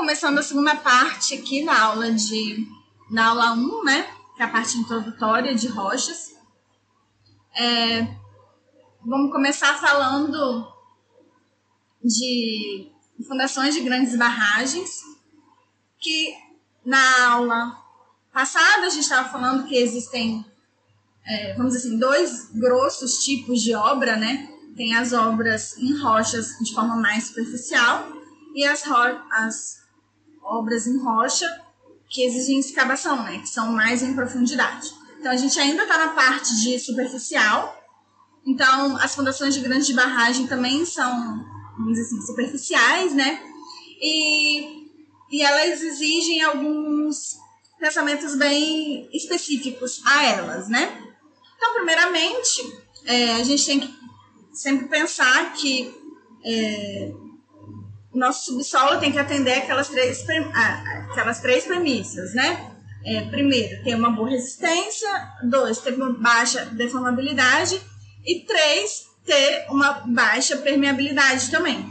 começando a segunda parte aqui na aula de na aula 1, né? Que é a parte introdutória de rochas. É, vamos começar falando de fundações de grandes barragens, que na aula passada a gente estava falando que existem, é, vamos dizer assim, dois grossos tipos de obra, né? Tem as obras em rochas de forma mais superficial e as, as obras em rocha que exigem escavação, né? Que são mais em profundidade. Então a gente ainda está na parte de superficial. Então as fundações de grande barragem também são, vamos dizer assim, superficiais, né? E, e elas exigem alguns pensamentos bem específicos a elas, né? Então, primeiramente, é, a gente tem que sempre pensar que é, nosso subsolo tem que atender aquelas três, aquelas três premissas, né? É, primeiro, ter uma boa resistência. Dois, ter uma baixa deformabilidade. E três, ter uma baixa permeabilidade também.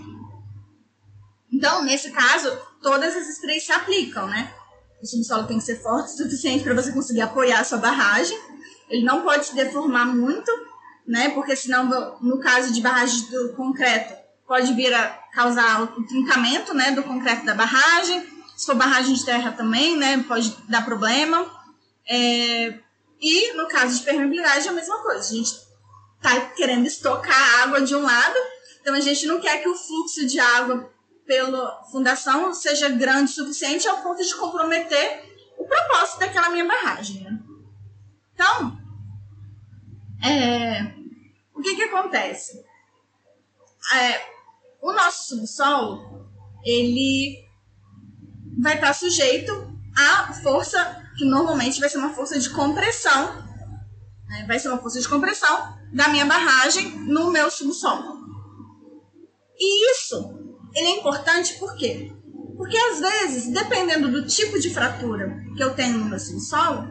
Então, nesse caso, todas essas três se aplicam, né? O subsolo tem que ser forte o suficiente para você conseguir apoiar a sua barragem. Ele não pode se deformar muito, né? Porque senão, no caso de barragem do concreto, pode vir a causar o trincamento, né, do concreto da barragem. Se for barragem de terra também, né, pode dar problema. É, e no caso de permeabilidade é a mesma coisa. A gente está querendo estocar água de um lado, então a gente não quer que o fluxo de água pela fundação seja grande o suficiente ao ponto de comprometer o propósito daquela minha barragem. Né? Então, é, o que, que acontece? É, o nosso subsolo, ele vai estar sujeito à força, que normalmente vai ser uma força de compressão, né? vai ser uma força de compressão da minha barragem no meu subsolo. E isso ele é importante por quê? Porque às vezes, dependendo do tipo de fratura que eu tenho no meu subsolo,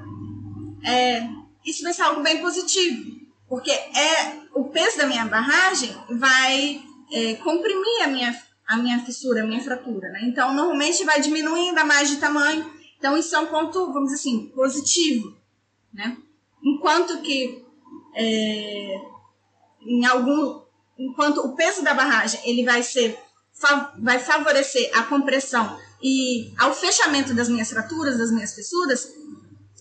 é, isso vai ser algo bem positivo. Porque é o peso da minha barragem vai é, comprimir a minha, a minha fissura, a minha fratura. Né? Então, normalmente vai diminuindo a mais de tamanho. Então, isso é um ponto, vamos dizer assim, positivo. Né? Enquanto que é, em algum. Enquanto o peso da barragem ele vai ser vai favorecer a compressão e ao fechamento das minhas fraturas, das minhas fissuras,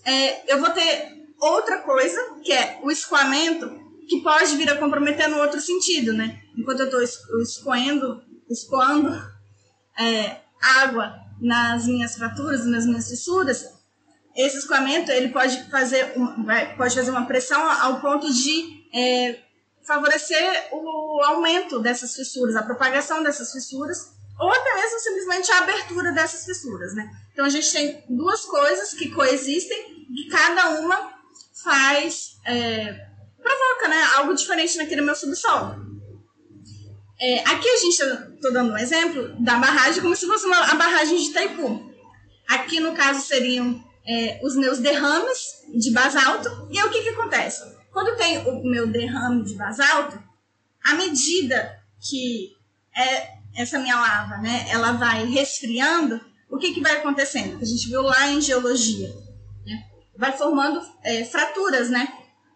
é, eu vou ter outra coisa, que é o escoamento, que pode vir a comprometer no outro sentido, né? Enquanto eu estou escoando, escoando é, água nas minhas fraturas, nas minhas fissuras, esse escoamento ele pode fazer, pode fazer uma pressão ao ponto de é, favorecer o aumento dessas fissuras, a propagação dessas fissuras, ou até mesmo simplesmente a abertura dessas fissuras, né? Então a gente tem duas coisas que coexistem, e cada uma faz é, provoca, né, algo diferente naquele meu subsolo. É, aqui a gente está dando um exemplo da barragem como se fosse uma, a barragem de Itaipu. Aqui, no caso, seriam é, os meus derrames de basalto. E aí, o que, que acontece? Quando tem o meu derrame de basalto, à medida que é essa minha lava, né, ela vai resfriando, o que, que vai acontecendo? Que a gente viu lá em geologia, né? vai formando é, fraturas, né?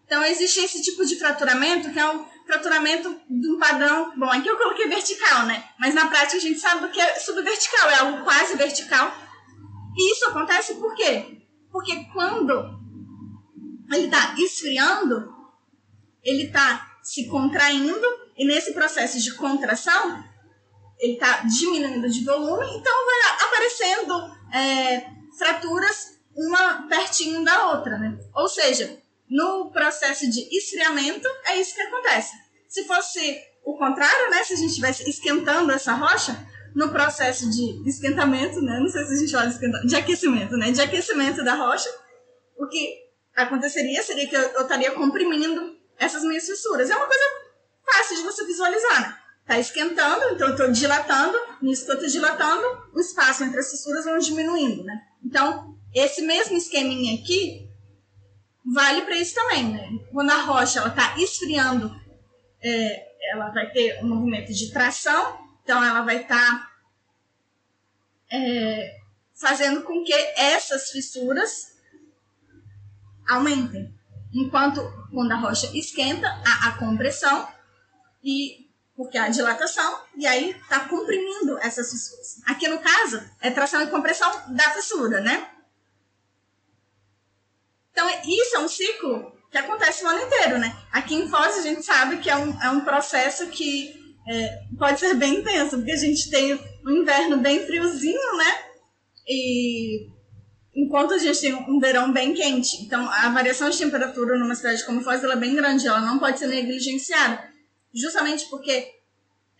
Então existe esse tipo de fraturamento que é um fraturamento de um padrão. Bom, aqui eu coloquei vertical, né? Mas na prática a gente sabe que é subvertical, é algo quase vertical. E isso acontece por quê? Porque quando ele está esfriando, ele está se contraindo e nesse processo de contração ele está diminuindo de volume, então vai aparecendo é, fraturas uma pertinho da outra, né? Ou seja, no processo de esfriamento é isso que acontece. Se fosse o contrário, né? Se a gente estivesse esquentando essa rocha, no processo de esquentamento, né? Não sei se a gente fala de, esquentamento, de aquecimento, né? De aquecimento da rocha, o que aconteceria seria que eu, estaria comprimindo essas minhas fissuras. É uma coisa fácil de você visualizar, né? Tá esquentando, então eu estou dilatando, nisso que eu estou dilatando, o espaço entre as fissuras vão diminuindo, né? Então, esse mesmo esqueminha aqui vale para isso também, né? Quando a rocha ela está esfriando, é, ela vai ter um movimento de tração, então ela vai estar tá, é, fazendo com que essas fissuras aumentem. Enquanto quando a rocha esquenta, há a compressão e porque há dilatação e aí está comprimindo essas fissuras. Aqui no caso é tração e compressão da fissura, né? Então isso é um ciclo que acontece o ano inteiro, né? Aqui em Foz a gente sabe que é um, é um processo que é, pode ser bem intenso, porque a gente tem um inverno bem friozinho, né? E enquanto a gente tem um verão bem quente. Então, a variação de temperatura numa cidade como Foz ela é bem grande, ela não pode ser negligenciada. Justamente porque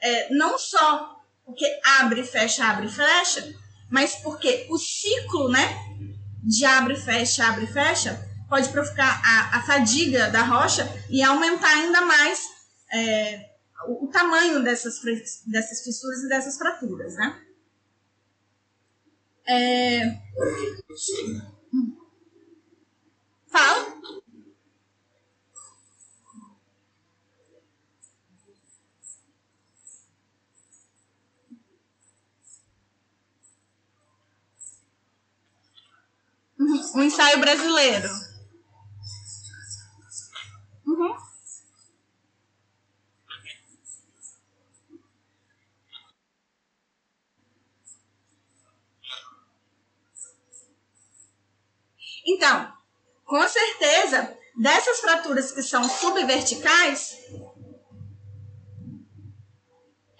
é, não só porque abre, fecha, abre, fecha, mas porque o ciclo, né, de abre, fecha, abre, fecha, pode provocar a, a fadiga da rocha e aumentar ainda mais é, o, o, tamanho dessas, dessas fissuras e dessas fraturas, né? É... Fala. Um ensaio brasileiro. Então, com certeza, dessas fraturas que são subverticais,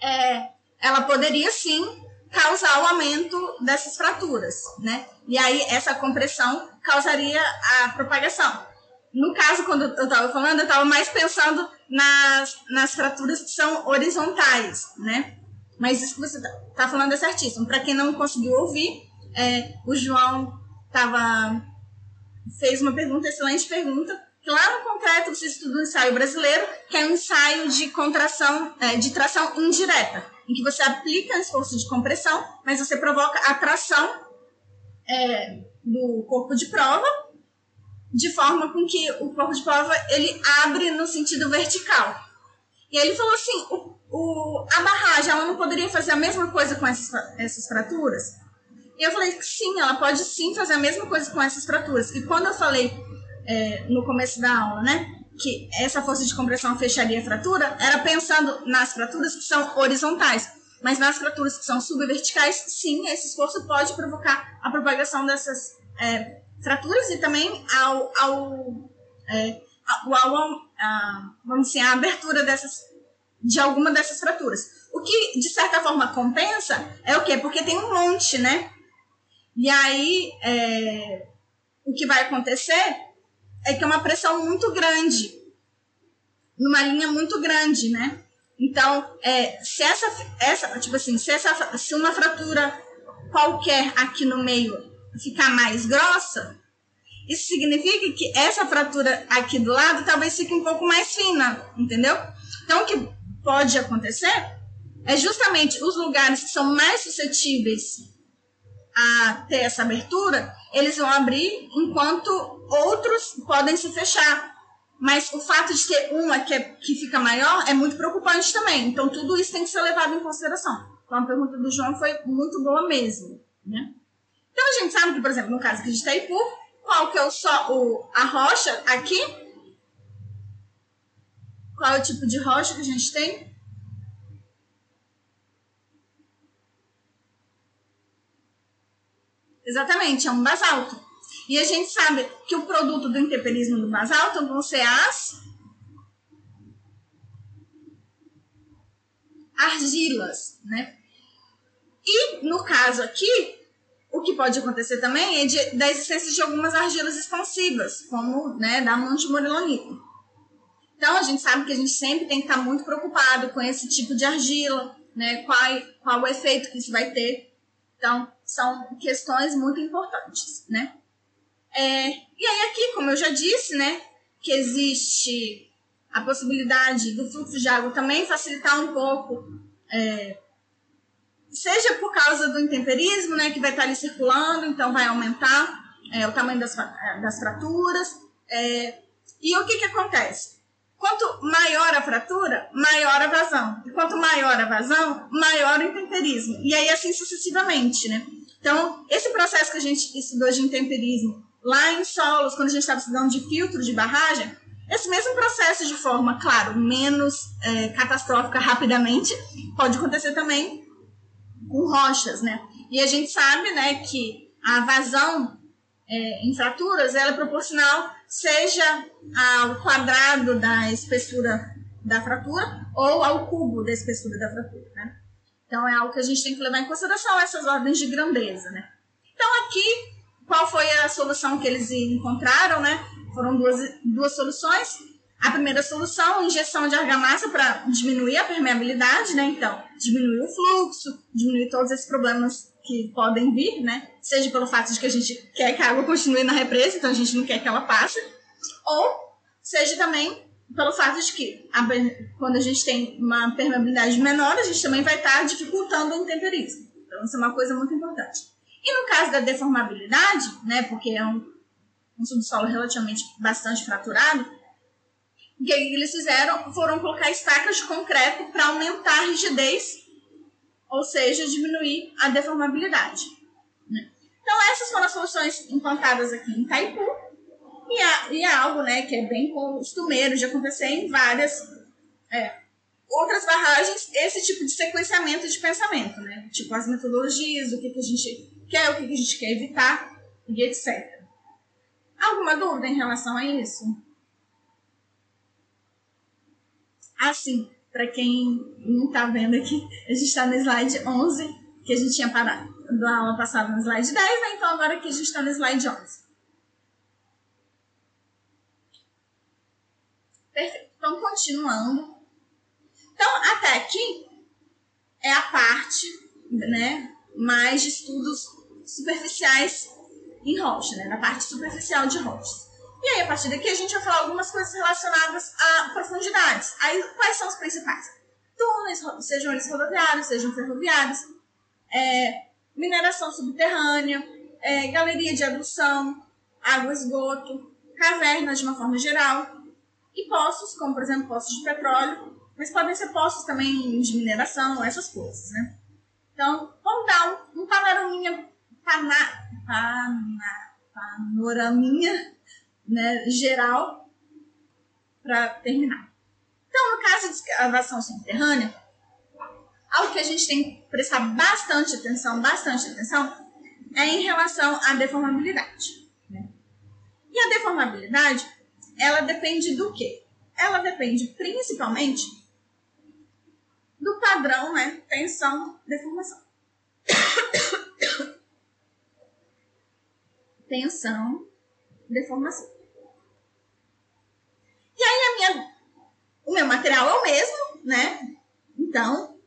é, ela poderia sim causar o aumento dessas fraturas, né? E aí essa compressão causaria a propagação. No caso, quando eu estava falando, eu estava mais pensando nas, nas fraturas que são horizontais, né? Mas isso que você está tá falando é certíssimo. Para quem não conseguiu ouvir, é, o João tava, fez uma pergunta, excelente pergunta, que lá no concreto você estuda o ensaio brasileiro, que é um ensaio de contração, é, de tração indireta, em que você aplica esforço de compressão, mas você provoca a tração é, do corpo de prova, de forma com que o corpo de prova ele abre no sentido vertical. E ele falou assim, o, o, a barragem ela não poderia fazer a mesma coisa com essas, essas fraturas? E eu falei que sim, ela pode sim fazer a mesma coisa com essas fraturas. E quando eu falei é, no começo da aula, né, que essa força de compressão fecharia a fratura, era pensando nas fraturas que são horizontais. Mas nas fraturas que são subverticais, sim, esse esforço pode provocar a propagação dessas é, fraturas e também ao, ao, é, ao, ao a, vamos dizer, a abertura dessas, de alguma dessas fraturas. O que, de certa forma, compensa é o quê? Porque tem um monte, né? E aí, é, o que vai acontecer é que é uma pressão muito grande, numa linha muito grande, né? Então, é, se essa, essa, tipo assim, se, essa, se uma fratura qualquer aqui no meio ficar mais grossa, isso significa que essa fratura aqui do lado talvez fique um pouco mais fina, entendeu? Então, o que pode acontecer é justamente os lugares que são mais suscetíveis a ter essa abertura, eles vão abrir enquanto outros podem se fechar. Mas o fato de ter uma que, é, que fica maior é muito preocupante também. Então, tudo isso tem que ser levado em consideração. Então, a pergunta do João foi muito boa mesmo. Né? Então, a gente sabe que, por exemplo, no caso aqui de Itaipu, qual que é o, só, o, a rocha aqui? Qual é o tipo de rocha que a gente tem? Exatamente, é um basalto. E a gente sabe que o produto do intemperismo do basalto vão ser as argilas, né? E no caso aqui, o que pode acontecer também é de, da existência de algumas argilas expansivas, como né, da montimorilonita. Então a gente sabe que a gente sempre tem que estar muito preocupado com esse tipo de argila, né? Qual, qual o efeito que isso vai ter. Então, são questões muito importantes, né? É, e aí aqui, como eu já disse, né, que existe a possibilidade do fluxo de água também facilitar um pouco, é, seja por causa do intemperismo, né, que vai estar ali circulando, então vai aumentar é, o tamanho das, das fraturas. É, e o que, que acontece? Quanto maior a fratura, maior a vazão. E quanto maior a vazão, maior o intemperismo. E aí assim sucessivamente, né? Então, esse processo que a gente estudou de intemperismo lá em solos, quando a gente estava estudando de filtro de barragem, esse mesmo processo de forma, claro, menos é, catastrófica rapidamente, pode acontecer também com rochas, né? E a gente sabe, né, que a vazão é, em fraturas ela é proporcional seja ao quadrado da espessura da fratura ou ao cubo da espessura da fratura, né? Então é algo que a gente tem que levar em consideração essas ordens de grandeza, né? Então aqui qual foi a solução que eles encontraram, né? Foram duas, duas soluções. A primeira solução, injeção de argamassa para diminuir a permeabilidade, né? Então, diminuir o fluxo, diminuir todos esses problemas que podem vir, né? Seja pelo fato de que a gente quer que a água continue na represa, então a gente não quer que ela passe, ou seja também pelo fato de que a, quando a gente tem uma permeabilidade menor, a gente também vai estar dificultando o intemperismo. Então, isso é uma coisa muito importante. E no caso da deformabilidade, né, porque é um, um subsolo relativamente bastante fraturado, o que eles fizeram foram colocar estacas de concreto para aumentar a rigidez ou seja, diminuir a deformabilidade. Né? Então, essas foram as soluções implantadas aqui em Taipu, e é, e é algo né, que é bem costumeiro de acontecer em várias é, outras barragens, esse tipo de sequenciamento de pensamento, né? tipo as metodologias, o que, que a gente quer, o que, que a gente quer evitar, e etc. Alguma dúvida em relação a isso? Assim, para quem não está vendo aqui, a gente está no slide 11, que a gente tinha parado da aula passada no slide 10, né? então agora aqui a gente está no slide 11. Perfeito. Então, continuando. Então, até aqui é a parte né, mais de estudos superficiais em rocha, né, na parte superficial de rochas. E aí, a partir daqui, a gente vai falar algumas coisas relacionadas a profundidades. Aí, quais são os principais? Túneis, sejam eles rodoviários, sejam ferroviários, é, mineração subterrânea, é, galeria de adução, água esgoto, cavernas de uma forma geral, e poços, como por exemplo poços de petróleo, mas podem ser poços também de mineração, essas coisas, né? Então, vamos dar um, um panoraminha, pana, pana, panoraminha né, geral para terminar. Então, no caso de escavação subterrânea, algo que a gente tem que prestar bastante atenção, bastante atenção, é em relação à deformabilidade. Né? E a deformabilidade, ela depende do quê? Ela depende principalmente do padrão, né? Tensão, deformação. Tensão, deformação. E aí a minha, o meu material é o mesmo, né? Então,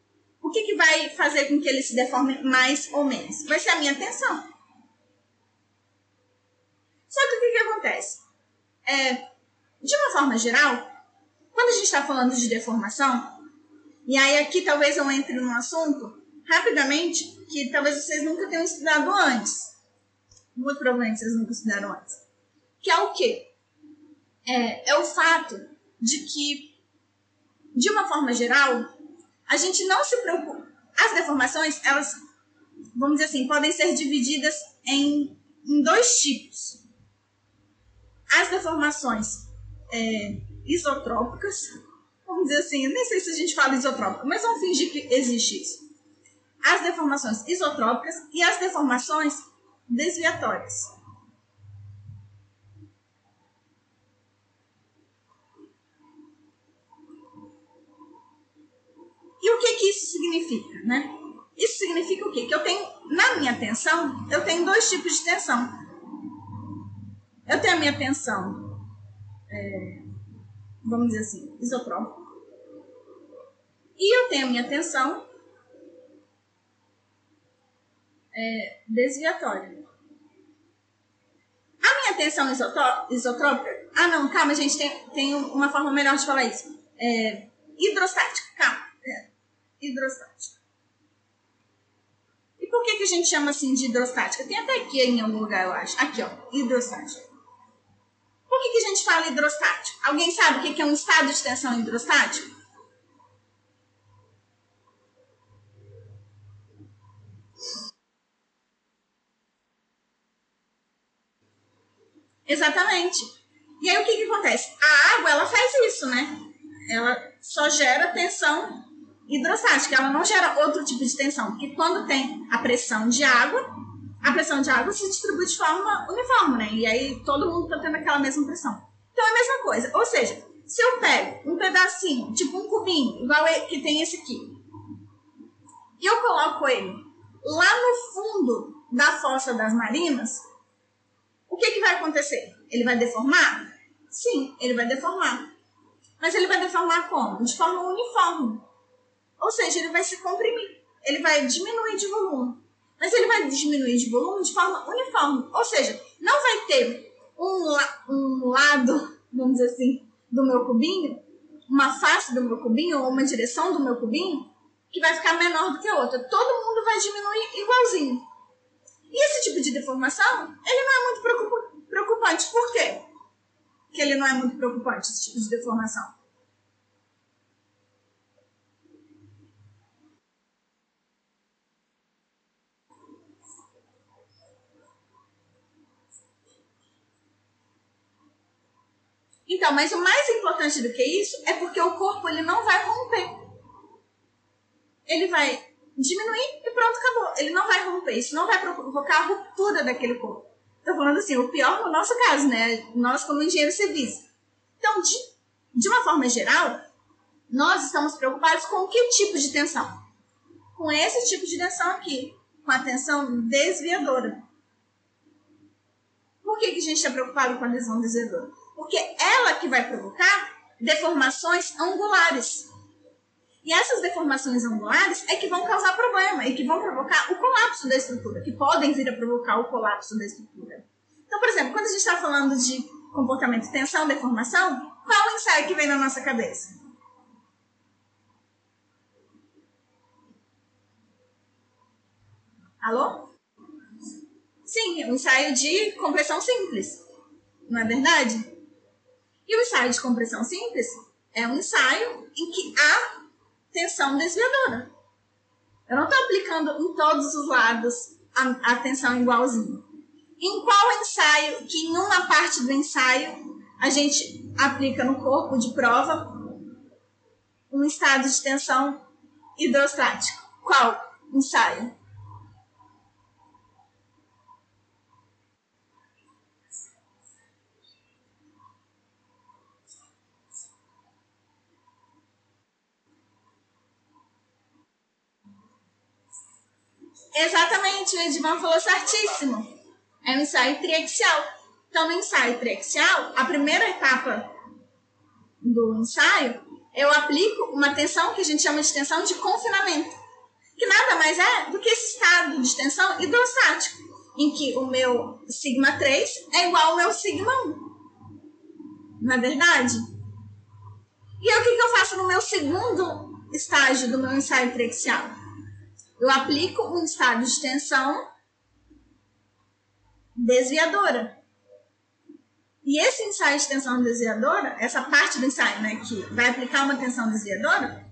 o que, que vai fazer com que ele se deforme mais ou menos? Vai ser a minha tensão. Só que o que, que acontece? É, de uma forma geral, quando a gente está falando de deformação, e aí aqui talvez eu entre num assunto rapidamente que talvez vocês nunca tenham estudado antes. Muito provavelmente vocês nunca estudaram antes que é o quê? É, é o fato de que, de uma forma geral, a gente não se preocupa. As deformações, elas, vamos dizer assim, podem ser divididas em, em dois tipos. As deformações é, isotrópicas, vamos dizer assim, nem sei se a gente fala isotrópica, mas vamos fingir que existe isso. As deformações isotrópicas e as deformações desviatórias. E o que, que isso significa, né? Isso significa o quê? Que eu tenho, na minha tensão, eu tenho dois tipos de tensão. Eu tenho a minha tensão, é, vamos dizer assim, isotrópica. E eu tenho a minha tensão é, desviatória. A minha tensão isotrópica. Ah, não, calma, gente, tem, tem uma forma melhor de falar isso. É, hidrostática, calma hidrostática. E por que, que a gente chama assim de hidrostática? Tem até aqui em algum lugar, eu acho. Aqui, ó, hidrostática. Por que, que a gente fala hidrostático? Alguém sabe o que é um estado de tensão hidrostático? Exatamente. E aí o que, que acontece? A água ela faz isso, né? Ela só gera tensão hidrostática, ela não gera outro tipo de tensão, porque quando tem a pressão de água, a pressão de água se distribui de forma uniforme, né? E aí todo mundo tá tendo aquela mesma pressão. Então é a mesma coisa. Ou seja, se eu pego um pedacinho, tipo um cubinho, igual que tem esse aqui, e eu coloco ele lá no fundo da fossa das marinas, o que, que vai acontecer? Ele vai deformar? Sim, ele vai deformar. Mas ele vai deformar como? De forma uniforme. Ou seja, ele vai se comprimir. Ele vai diminuir de volume. Mas ele vai diminuir de volume de forma uniforme. Ou seja, não vai ter um, um lado, vamos dizer assim, do meu cubinho, uma face do meu cubinho, ou uma direção do meu cubinho, que vai ficar menor do que a outra. Todo mundo vai diminuir igualzinho. E esse tipo de deformação, ele não é muito preocupante. Por quê? Que ele não é muito preocupante, esse tipo de deformação. Então, mas o mais importante do que isso é porque o corpo ele não vai romper. Ele vai diminuir e pronto, acabou. Ele não vai romper, isso não vai provocar a ruptura daquele corpo. Estou falando assim, o pior no nosso caso, né? Nós como engenheiro serviço. Então, de, de uma forma geral, nós estamos preocupados com que tipo de tensão? Com esse tipo de tensão aqui, com a tensão desviadora. Por que, que a gente está preocupado com a tensão desviadora? Porque ela que vai provocar deformações angulares. E essas deformações angulares é que vão causar problema e que vão provocar o colapso da estrutura, que podem vir a provocar o colapso da estrutura. Então, por exemplo, quando a gente está falando de comportamento tensão, deformação, qual o ensaio que vem na nossa cabeça? Alô? Sim, um ensaio de compressão simples. Não é verdade? E o ensaio de compressão simples é um ensaio em que há tensão desviadora. Eu não estou aplicando em todos os lados a, a tensão igualzinho. Em qual ensaio, que em uma parte do ensaio, a gente aplica no corpo de prova um estado de tensão hidrostático? Qual ensaio? Exatamente, o Edmar falou certíssimo. É um ensaio triaxial. Então, no ensaio triaxial, a primeira etapa do ensaio, eu aplico uma tensão que a gente chama de tensão de confinamento, que nada mais é do que esse estado de tensão hidrostático, em que o meu sigma 3 é igual ao meu sigma 1. Não é verdade? E o que, que eu faço no meu segundo estágio do meu ensaio triaxial? Eu aplico um estado de tensão desviadora. E esse ensaio de tensão desviadora, essa parte do ensaio, né, que vai aplicar uma tensão desviadora,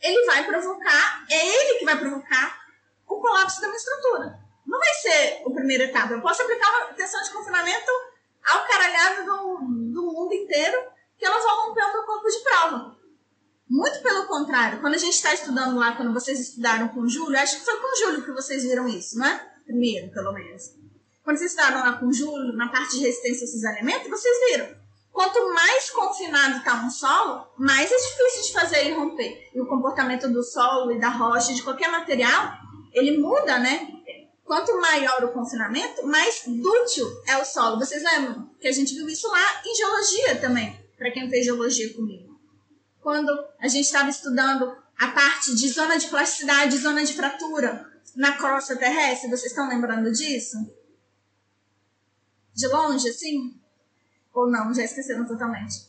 ele vai provocar, é ele que vai provocar o colapso da minha estrutura. Não vai ser a primeira etapa. Eu posso aplicar uma tensão de confinamento ao caralhado do, do mundo inteiro, que elas vão romper o meu corpo de prova. Muito pelo contrário, quando a gente está estudando lá, quando vocês estudaram com o Júlio, acho que foi com o Júlio que vocês viram isso, não é? Primeiro, pelo menos. Quando vocês estudaram lá com o Júlio, na parte de resistência a cisalhamento, vocês viram. Quanto mais confinado está um solo, mais é difícil de fazer ele romper. E o comportamento do solo e da rocha, de qualquer material, ele muda, né? Quanto maior o confinamento, mais dútil é o solo. Vocês lembram que a gente viu isso lá em geologia também, para quem fez geologia comigo quando a gente estava estudando a parte de zona de plasticidade, zona de fratura na crosta terrestre. Vocês estão lembrando disso? De longe, assim? Ou não? Já esqueceram totalmente?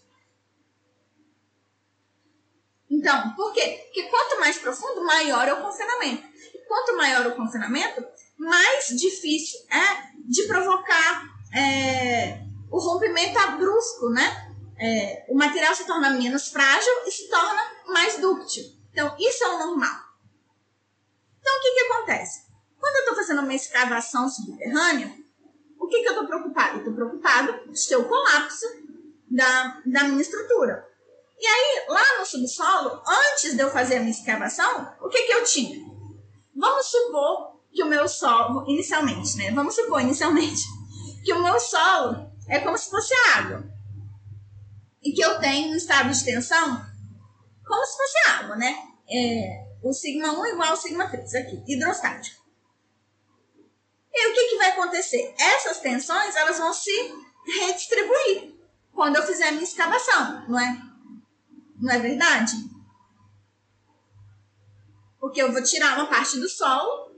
Então, por quê? Porque quanto mais profundo, maior é o confinamento. E quanto maior o confinamento, mais difícil é de provocar é, o rompimento brusco, né? É, o material se torna menos frágil e se torna mais dúctil. Então, isso é o normal. Então, o que, que acontece? Quando eu estou fazendo uma escavação subterrânea, o que, que eu estou preocupado? Estou preocupado ter o colapso da, da minha estrutura. E aí, lá no subsolo, antes de eu fazer a minha escavação, o que, que eu tinha? Vamos supor que o meu solo, inicialmente, né? Vamos supor, inicialmente, que o meu solo é como se fosse água. E que eu tenho um estado de tensão como se fosse água, né? É, o sigma 1 igual ao sigma 3 aqui, hidrostático. E o que, que vai acontecer? Essas tensões elas vão se redistribuir quando eu fizer a minha escavação, não é? Não é verdade? Porque eu vou tirar uma parte do solo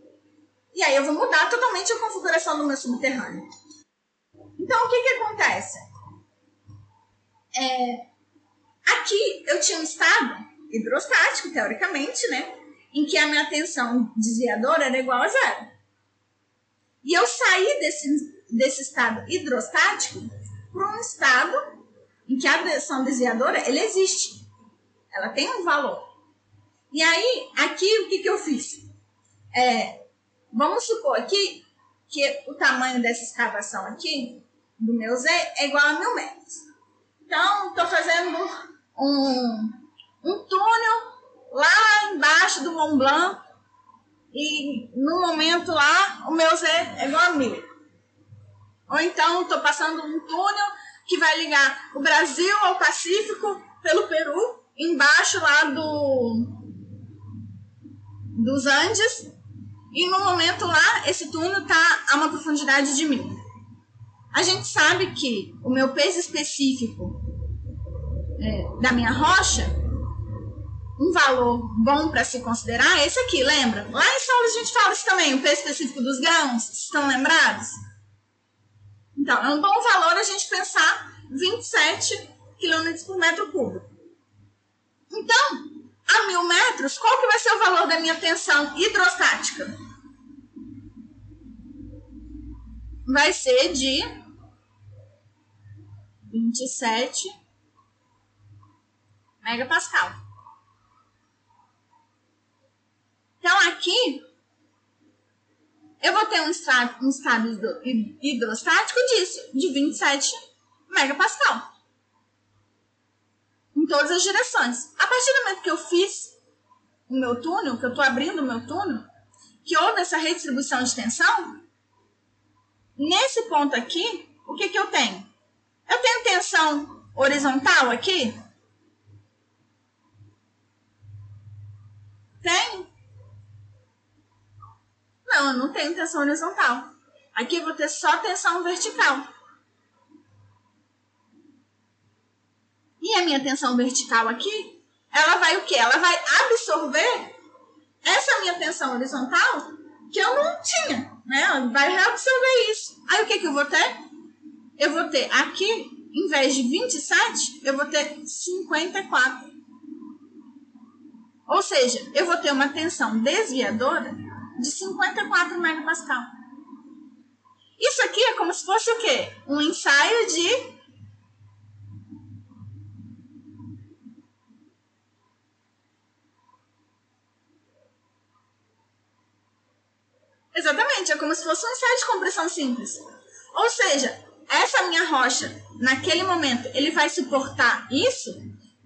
e aí eu vou mudar totalmente a configuração do meu subterrâneo. Então, o que, que acontece? É, aqui eu tinha um estado hidrostático, teoricamente, né? Em que a minha tensão desviadora era igual a zero. E eu saí desse, desse estado hidrostático para um estado em que a tensão desviadora ele existe. Ela tem um valor. E aí, aqui, o que, que eu fiz? É, vamos supor aqui que o tamanho dessa escavação aqui, do meu Z, é igual a mil metros. Então, estou fazendo um, um túnel lá embaixo do Mont Blanc e no momento lá o meu Z é igual a mil. Ou então estou passando um túnel que vai ligar o Brasil ao Pacífico pelo Peru, embaixo lá do dos Andes, e no momento lá esse túnel está a uma profundidade de mil. A gente sabe que o meu peso específico é, da minha rocha um valor bom para se considerar é esse aqui, lembra? Lá em Saulo a gente fala isso também, o peso específico dos grãos, estão lembrados? Então, é um bom valor a gente pensar 27 km por metro cúbico. Então, a mil metros, qual que vai ser o valor da minha tensão hidrostática? Vai ser de 27 megapascal. Então, aqui, eu vou ter um estado, um estado hidrostático disso, de 27 megapascal. Em todas as direções. A partir do momento que eu fiz o meu túnel, que eu estou abrindo o meu túnel, que houve essa redistribuição de tensão, nesse ponto aqui, o que, que eu tenho? Eu tenho tensão horizontal aqui? Tenho. Não, eu não tenho tensão horizontal. Aqui eu vou ter só tensão vertical. E a minha tensão vertical aqui, ela vai o quê? Ela vai absorver essa minha tensão horizontal que eu não tinha, né? Vai reabsorver isso. Aí o que que eu vou ter? Eu vou ter aqui, em vez de 27, eu vou ter 54. Ou seja, eu vou ter uma tensão desviadora de 54 megapascal. Isso aqui é como se fosse o quê? Um ensaio de Exatamente, é como se fosse um ensaio de compressão simples. Ou seja, essa minha rocha, naquele momento, ele vai suportar isso,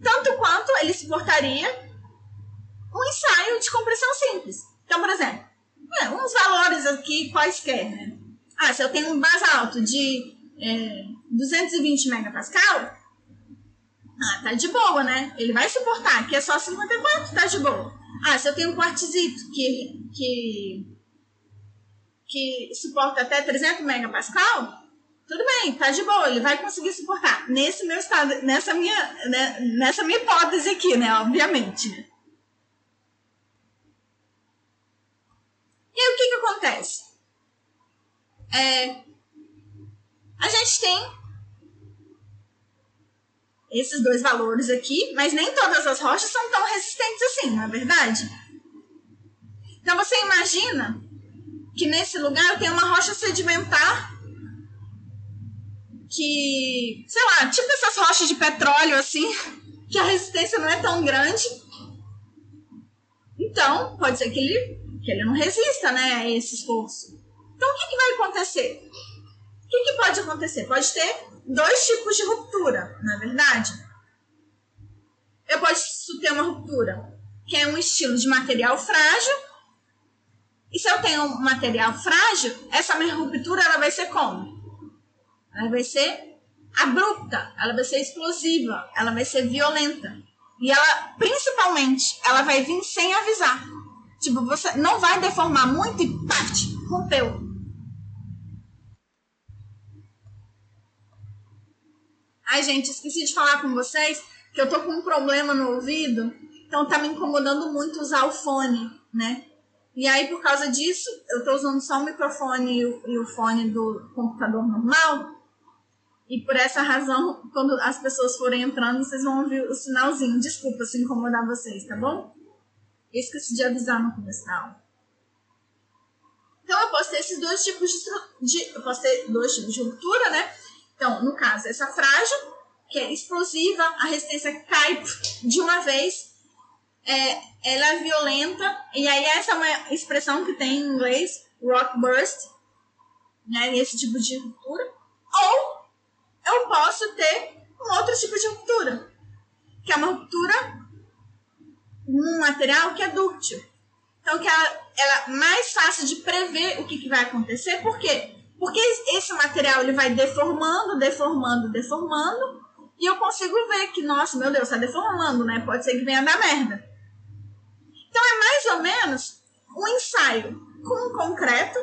tanto quanto ele suportaria um ensaio de compressão simples. Então, por exemplo, é, uns valores aqui quaisquer, né? Ah, se eu tenho um basalto de é, 220 megapascal, ah, tá de boa, né? Ele vai suportar, aqui é só 54, tá de boa. Ah, se eu tenho um quartzito que, que, que suporta até 300 megapascal, tudo bem, tá de boa, ele vai conseguir suportar. Nesse meu estado, nessa minha, né, nessa minha hipótese aqui, né, obviamente. E aí o que, que acontece? É, a gente tem esses dois valores aqui, mas nem todas as rochas são tão resistentes assim, não é verdade? Então você imagina que nesse lugar tenho uma rocha sedimentar que, sei lá, tipo essas rochas de petróleo assim, que a resistência não é tão grande. Então, pode ser que ele, que ele não resista né, a esse esforço. Então, o que, que vai acontecer? O que, que pode acontecer? Pode ter dois tipos de ruptura, na é verdade. Eu posso ter uma ruptura que é um estilo de material frágil. E se eu tenho um material frágil, essa minha ruptura ela vai ser como? Ela vai ser abrupta, ela vai ser explosiva, ela vai ser violenta. E ela, principalmente, ela vai vir sem avisar. Tipo, você não vai deformar muito e parte, rompeu. Ai, gente, esqueci de falar com vocês que eu tô com um problema no ouvido, então tá me incomodando muito usar o fone, né? E aí, por causa disso, eu tô usando só o microfone e o, e o fone do computador normal. E por essa razão, quando as pessoas forem entrando, vocês vão ouvir o sinalzinho. Desculpa se incomodar vocês, tá bom? esqueci de avisar no começo da aula. Então, eu posso ter esses dois tipos de, de, eu posso ter dois tipos de ruptura, né? Então, no caso, essa frágil, que é explosiva, a resistência cai de uma vez, é, ela é violenta, e aí essa é uma expressão que tem em inglês, rock burst, né? Esse tipo de ruptura. Ou eu posso ter um outro tipo de ruptura, que é uma ruptura num material que é dúctil. Então, que ela, ela é mais fácil de prever o que, que vai acontecer, por quê? Porque esse material ele vai deformando, deformando, deformando, e eu consigo ver que, nossa, meu Deus, está deformando, né? Pode ser que venha dar merda. Então é mais ou menos um ensaio com concreto,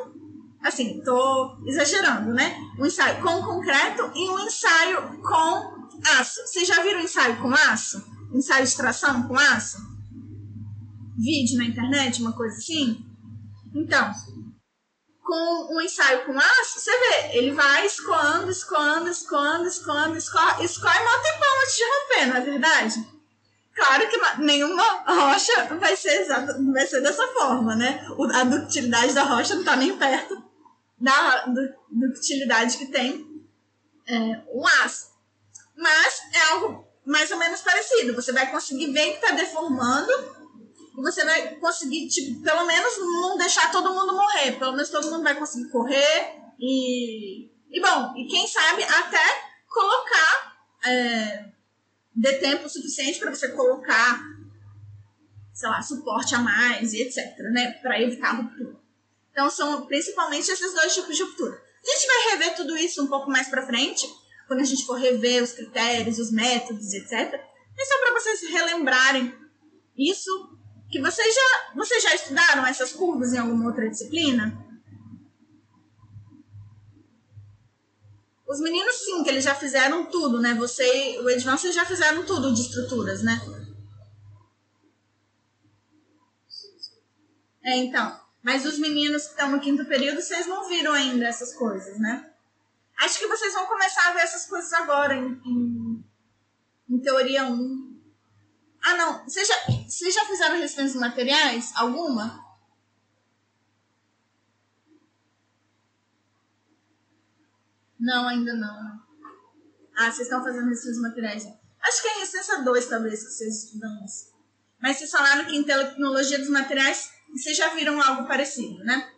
assim, tô exagerando, né? Um ensaio com concreto e um ensaio com aço. Vocês já viram ensaio com aço? Ensaio de tração com aço? Vídeo na internet, uma coisa assim? Então, com um ensaio com aço, você vê, ele vai escoando, escoando, escoando, escoando, escorre, escorre mal tempão antes de romper, não é verdade? Claro que nenhuma rocha vai ser exata, vai ser dessa forma, né? A ductilidade da rocha não está nem perto da ductilidade que tem é, o aço. Mas é algo mais ou menos parecido. Você vai conseguir ver que está deformando e você vai conseguir, tipo, pelo menos não deixar todo mundo morrer. Pelo menos todo mundo vai conseguir correr e. E bom, e quem sabe até colocar. É, dê tempo suficiente para você colocar, sei lá, suporte a mais e etc, né? Para evitar ruptura. Então são principalmente esses dois tipos de ruptura. A gente vai rever tudo isso um pouco mais para frente, quando a gente for rever os critérios, os métodos, etc. Mas só para vocês relembrarem isso que vocês já, vocês já estudaram essas curvas em alguma outra disciplina? Os meninos, sim, que eles já fizeram tudo, né? Você e o Edvan, vocês já fizeram tudo de estruturas, né? É, então. Mas os meninos que estão no quinto período, vocês não viram ainda essas coisas, né? Acho que vocês vão começar a ver essas coisas agora, em, em, em teoria 1. Ah, não. Vocês já, vocês já fizeram resistência materiais? Alguma? Não, ainda não. Ah, vocês estão fazendo resistência materiais. Acho que é resistência 2, talvez, que vocês estudam isso. Mas vocês falaram que em tecnologia dos materiais, vocês já viram algo parecido, né?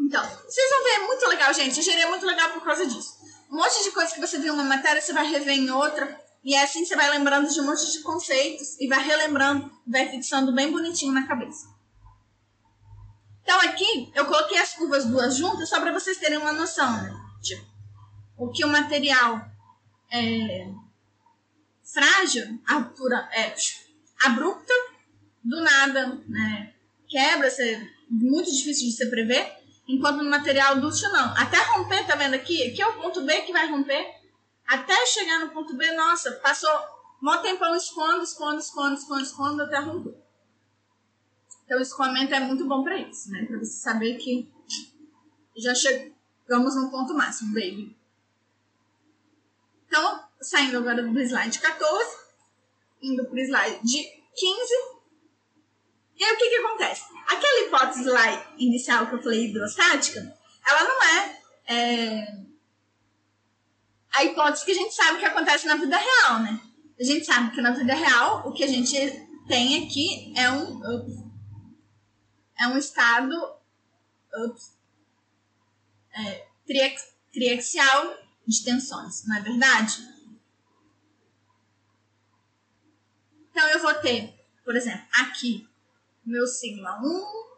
Então, vocês vão ver, é muito legal, gente. Engenharia é muito legal por causa disso. Um monte de coisa que você viu em uma matéria, você vai rever em outra. E assim você vai lembrando de um monte de conceitos e vai relembrando, vai fixando bem bonitinho na cabeça. Então aqui eu coloquei as curvas duas juntas só para vocês terem uma noção, né? Tipo, o que o material é frágil, altura é abrupta, do nada, né? Quebra, é muito difícil de se prever. Enquanto no material dúctil, não. Até romper, tá vendo aqui? Aqui é o ponto B que vai romper. Até chegar no ponto B, nossa, passou mó tempão escondo, escondo, escondo, escondo, escondo, até romper. Então, o escoamento é muito bom para isso, né? Para você saber que já chegamos no ponto máximo, baby. Então, saindo agora do slide 14, indo para o slide 15, E aí o que, que acontece? Aquela hipótese lá inicial que eu falei hidrostática, ela não é, é a hipótese que a gente sabe que acontece na vida real, né? A gente sabe que na vida real o que a gente tem aqui é um é um estado ups, é, triaxial de tensões, não é verdade? Então eu vou ter, por exemplo, aqui meu sigma 1,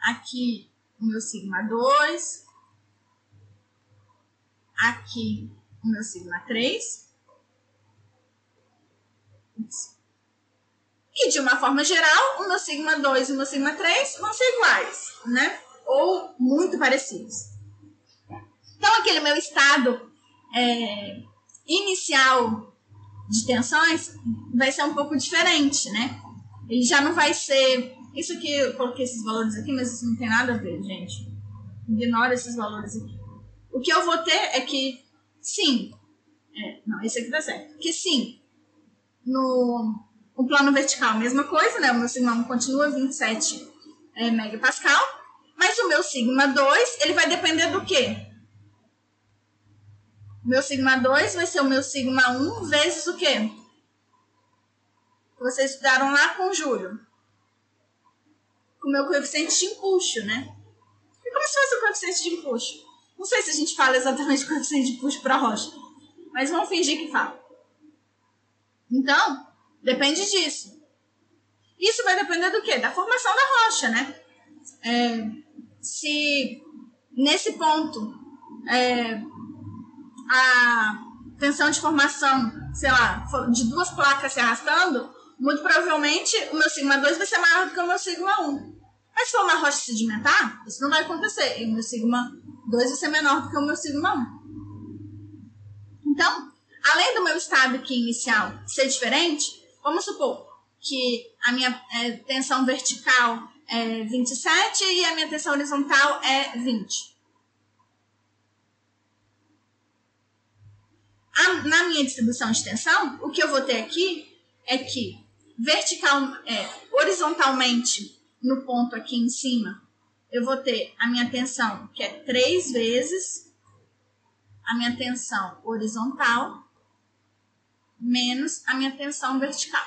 aqui o meu sigma 2, aqui o meu sigma 3. E de uma forma geral, o meu sigma 2 e o meu sigma 3 vão ser iguais, né? Ou muito parecidos. Então, aquele meu estado é, inicial de tensões vai ser um pouco diferente, né? Ele já não vai ser. Isso aqui, eu coloquei esses valores aqui, mas isso não tem nada a ver, gente. Ignora esses valores aqui. O que eu vou ter é que, sim. É, não, esse aqui tá certo. Que sim, no, no plano vertical, mesma coisa, né? O meu sigma 1 continua 27 é, megapascal. Mas o meu sigma 2, ele vai depender do quê? Meu sigma 2 vai ser o meu sigma 1 vezes o quê? Vocês estudaram lá com o Júlio. Com o meu coeficiente de empuxo, né? E como se fosse o coeficiente de empuxo? Não sei se a gente fala exatamente o coeficiente de empuxo para rocha, mas vamos fingir que fala. Então, depende disso. Isso vai depender do quê? Da formação da rocha, né? É, se nesse ponto é, a tensão de formação, sei lá, de duas placas se arrastando, muito provavelmente o meu sigma 2 vai ser maior do que o meu sigma 1. Mas se for uma rocha sedimentar, isso não vai acontecer. E o meu sigma 2 vai ser menor do que o meu sigma 1. Então, além do meu estado aqui inicial ser diferente, vamos supor que a minha é, tensão vertical é 27 e a minha tensão horizontal é 20. A, na minha distribuição de tensão, o que eu vou ter aqui é que vertical, é, horizontalmente no ponto aqui em cima, eu vou ter a minha tensão, que é três vezes a minha tensão horizontal menos a minha tensão vertical.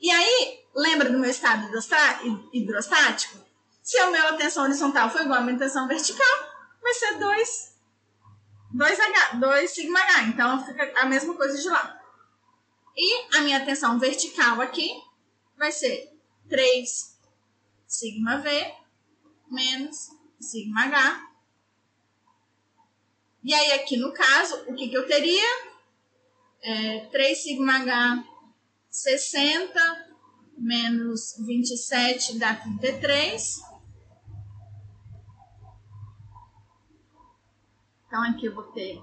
E aí, lembra do meu estado hidrostático? Se a minha tensão horizontal for igual à minha tensão vertical, vai ser 2 2H, 2 sigma H, então fica a mesma coisa de lá. E a minha tensão vertical aqui vai ser 3 sigma V menos sigma H. E aí aqui no caso, o que, que eu teria? É, 3 sigma H 60 menos 27 dá 33 Então, aqui eu vou ter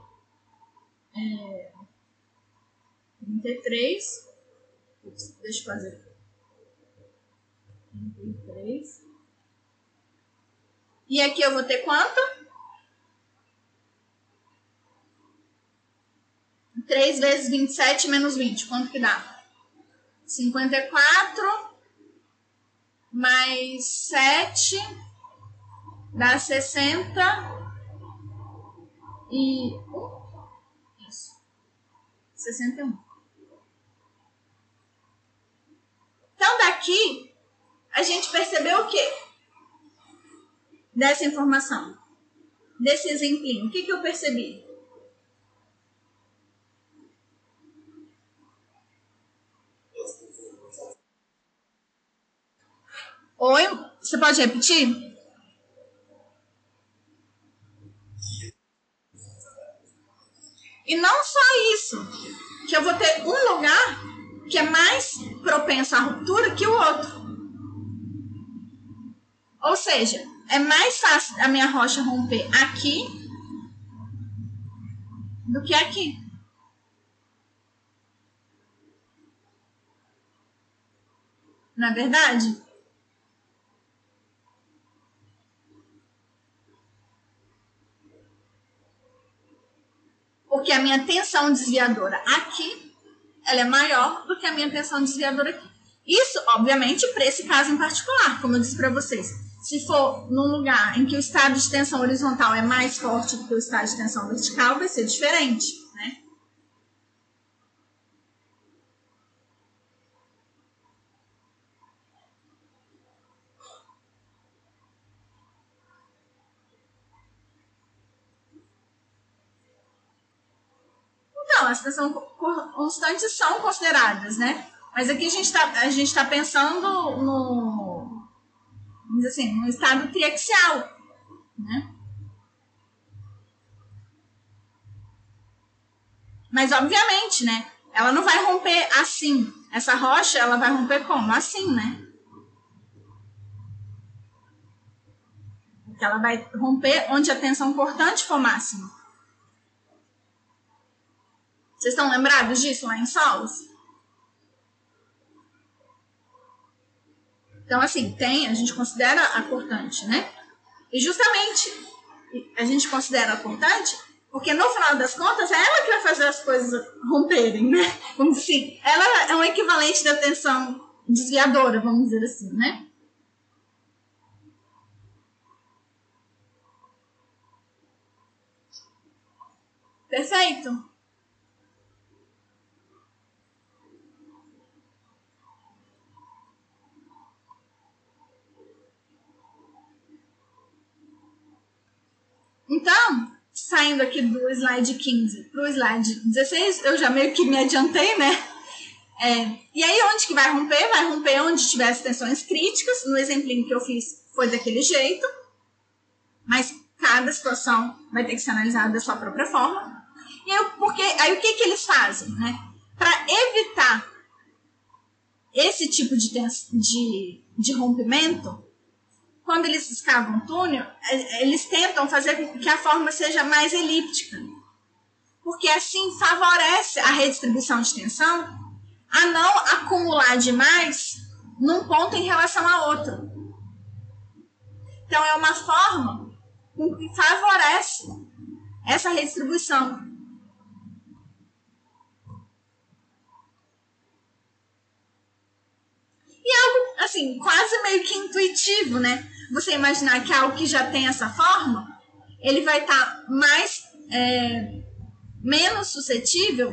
é, 33. Ups, deixa eu fazer. 33. E aqui eu vou ter quanto? 3 vezes 27 menos 20. Quanto que dá? 54 mais 7 dá 60 e isso. 61. Então, daqui, a gente percebeu o quê? Dessa informação. Desse exemplinho. O que, que eu percebi? Oi? Você pode repetir? E não só isso, que eu vou ter um lugar que é mais propenso à ruptura que o outro. Ou seja, é mais fácil a minha rocha romper aqui do que aqui. Não é verdade? porque a minha tensão desviadora aqui ela é maior do que a minha tensão desviadora aqui. Isso, obviamente, para esse caso em particular, como eu disse para vocês. Se for num lugar em que o estado de tensão horizontal é mais forte do que o estado de tensão vertical, vai ser diferente, né? Então, as tensões constantes são consideradas, né? Mas aqui a gente está tá pensando no, vamos dizer assim, no estado triaxial, né? Mas obviamente, né? Ela não vai romper assim. Essa rocha, ela vai romper como? Assim, né? Porque ela vai romper onde a tensão cortante for máxima. Vocês estão lembrados disso lá em Solos? Então, assim, tem, a gente considera a cortante, né? E justamente a gente considera a cortante porque no final das contas é ela que vai fazer as coisas romperem, né? Vamos assim, ela é um equivalente da tensão desviadora, vamos dizer assim, né? Perfeito? Então, saindo aqui do slide 15 para o slide 16, eu já meio que me adiantei, né? É, e aí, onde que vai romper? Vai romper onde tiver as tensões críticas. No exemplinho que eu fiz, foi daquele jeito. Mas cada situação vai ter que ser analisada da sua própria forma. E aí, porque, aí o que, que eles fazem? Né? Para evitar esse tipo de, de, de rompimento, quando eles escavam um túnel, é, eles tentam fazer com que a forma seja mais elíptica. Porque assim favorece a redistribuição de tensão a não acumular demais num ponto em relação a outro. Então é uma forma que favorece essa redistribuição. E algo assim, quase meio que intuitivo, né? Você imaginar que algo que já tem essa forma, ele vai estar tá mais é, menos suscetível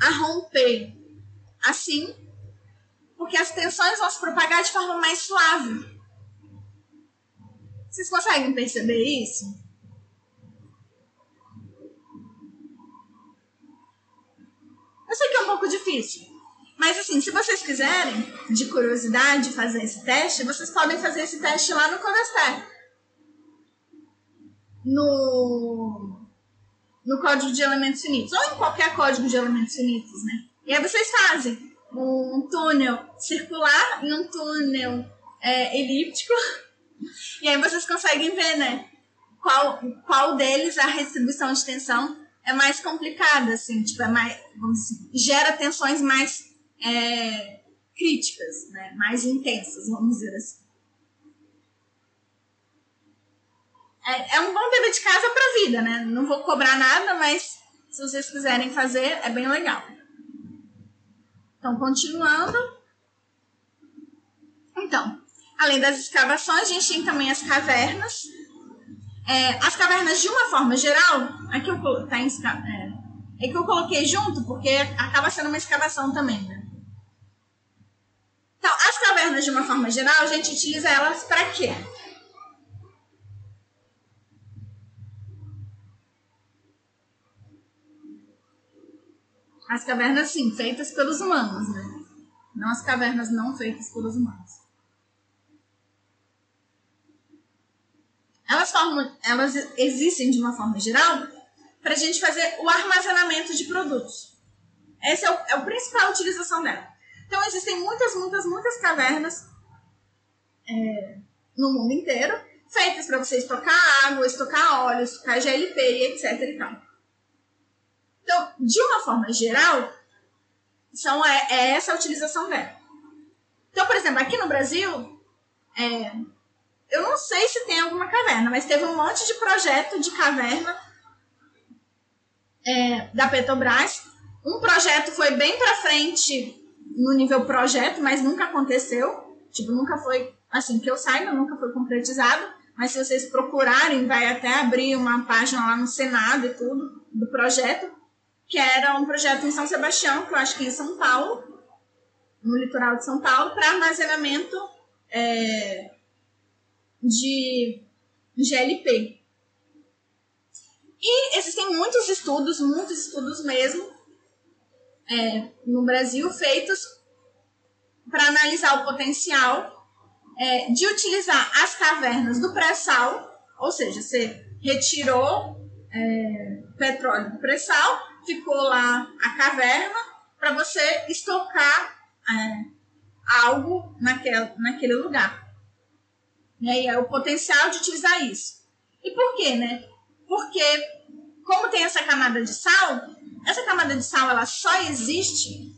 a romper assim, porque as tensões vão se propagar de forma mais suave. Vocês conseguem perceber isso? Eu sei que é um pouco difícil, mas assim, se vocês quiserem, de curiosidade, fazer esse teste, vocês podem fazer esse teste lá no Codester. No, no código de elementos finitos, ou em qualquer código de elementos finitos, né? E aí vocês fazem um túnel circular e um túnel é, elíptico. E aí vocês conseguem ver, né? Qual, qual deles a distribuição de tensão é mais complicada, assim, tipo, é mais, dizer, gera tensões mais é, críticas, né? mais intensas, vamos dizer assim. É, é um bom dever de casa para a vida, né? Não vou cobrar nada, mas se vocês quiserem fazer, é bem legal. Então, continuando. Então, além das escavações, a gente tem também as cavernas. É, as cavernas, de uma forma geral, aqui eu, tá em, é, é que eu coloquei junto, porque acaba sendo uma escavação também, né? Então, as cavernas, de uma forma geral, a gente utiliza elas para quê? As cavernas, sim, feitas pelos humanos, né? Não as cavernas não feitas pelos humanos. Elas, formam, elas existem de uma forma geral para a gente fazer o armazenamento de produtos. Essa é, o, é a principal utilização dela. Então, existem muitas, muitas, muitas cavernas é, no mundo inteiro, feitas para você estocar água, estocar óleo, estocar GLP e etc. E tal. Então, de uma forma geral, são, é, é essa a utilização dela. Então, por exemplo, aqui no Brasil, é, eu não sei se tem alguma caverna, mas teve um monte de projeto de caverna é, da Petrobras. Um projeto foi bem para frente no nível projeto, mas nunca aconteceu. Tipo, nunca foi, assim, que eu saiba, nunca foi concretizado. Mas se vocês procurarem, vai até abrir uma página lá no Senado e tudo, do projeto, que era um projeto em São Sebastião, que eu acho que é em São Paulo, no litoral de São Paulo, para armazenamento é, de GLP. E existem muitos estudos, muitos estudos mesmo, é, no Brasil, feitos para analisar o potencial é, de utilizar as cavernas do pré-sal, ou seja, você retirou é, petróleo do pré-sal, ficou lá a caverna para você estocar é, algo naquele, lugar. E aí é o potencial de utilizar isso. E por quê, né? Porque como tem essa camada de sal, essa camada de sal ela só existe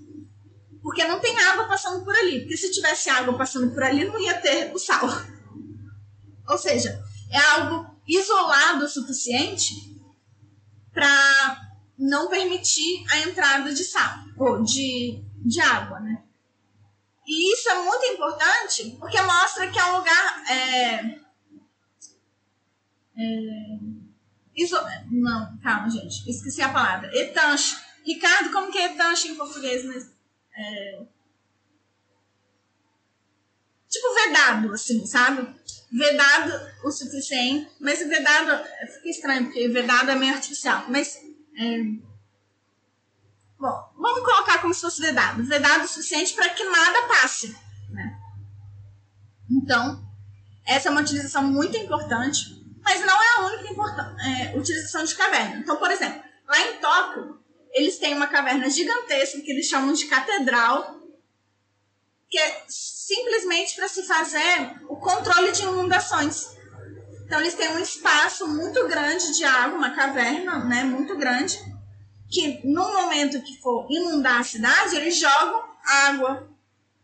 porque não tem água passando por ali. Porque se tivesse água passando por ali, não ia ter o sal. Ou seja, é algo isolado o suficiente para não permitir a entrada de sal ou de, de água, né? E isso é muito importante porque mostra que é um lugar. É, é, iso, não, calma, gente, esqueci a palavra. Etanche. Ricardo, como que é etanche em português? Né? É, tipo vedado, assim, sabe? Vedado o suficiente, mas vedado fica estranho, porque vedado é meio artificial, mas é, bom, vamos colocar como se fosse vedado, vedado o suficiente para que nada passe, né? Então, essa é uma utilização muito importante, mas não é a única é, utilização de caverna. Então, por exemplo, lá em Tóquio, eles têm uma caverna gigantesca que eles chamam de catedral, que é simplesmente para se fazer o controle de inundações. Então eles têm um espaço muito grande de água, uma caverna, né, muito grande, que no momento que for inundar a cidade, eles jogam água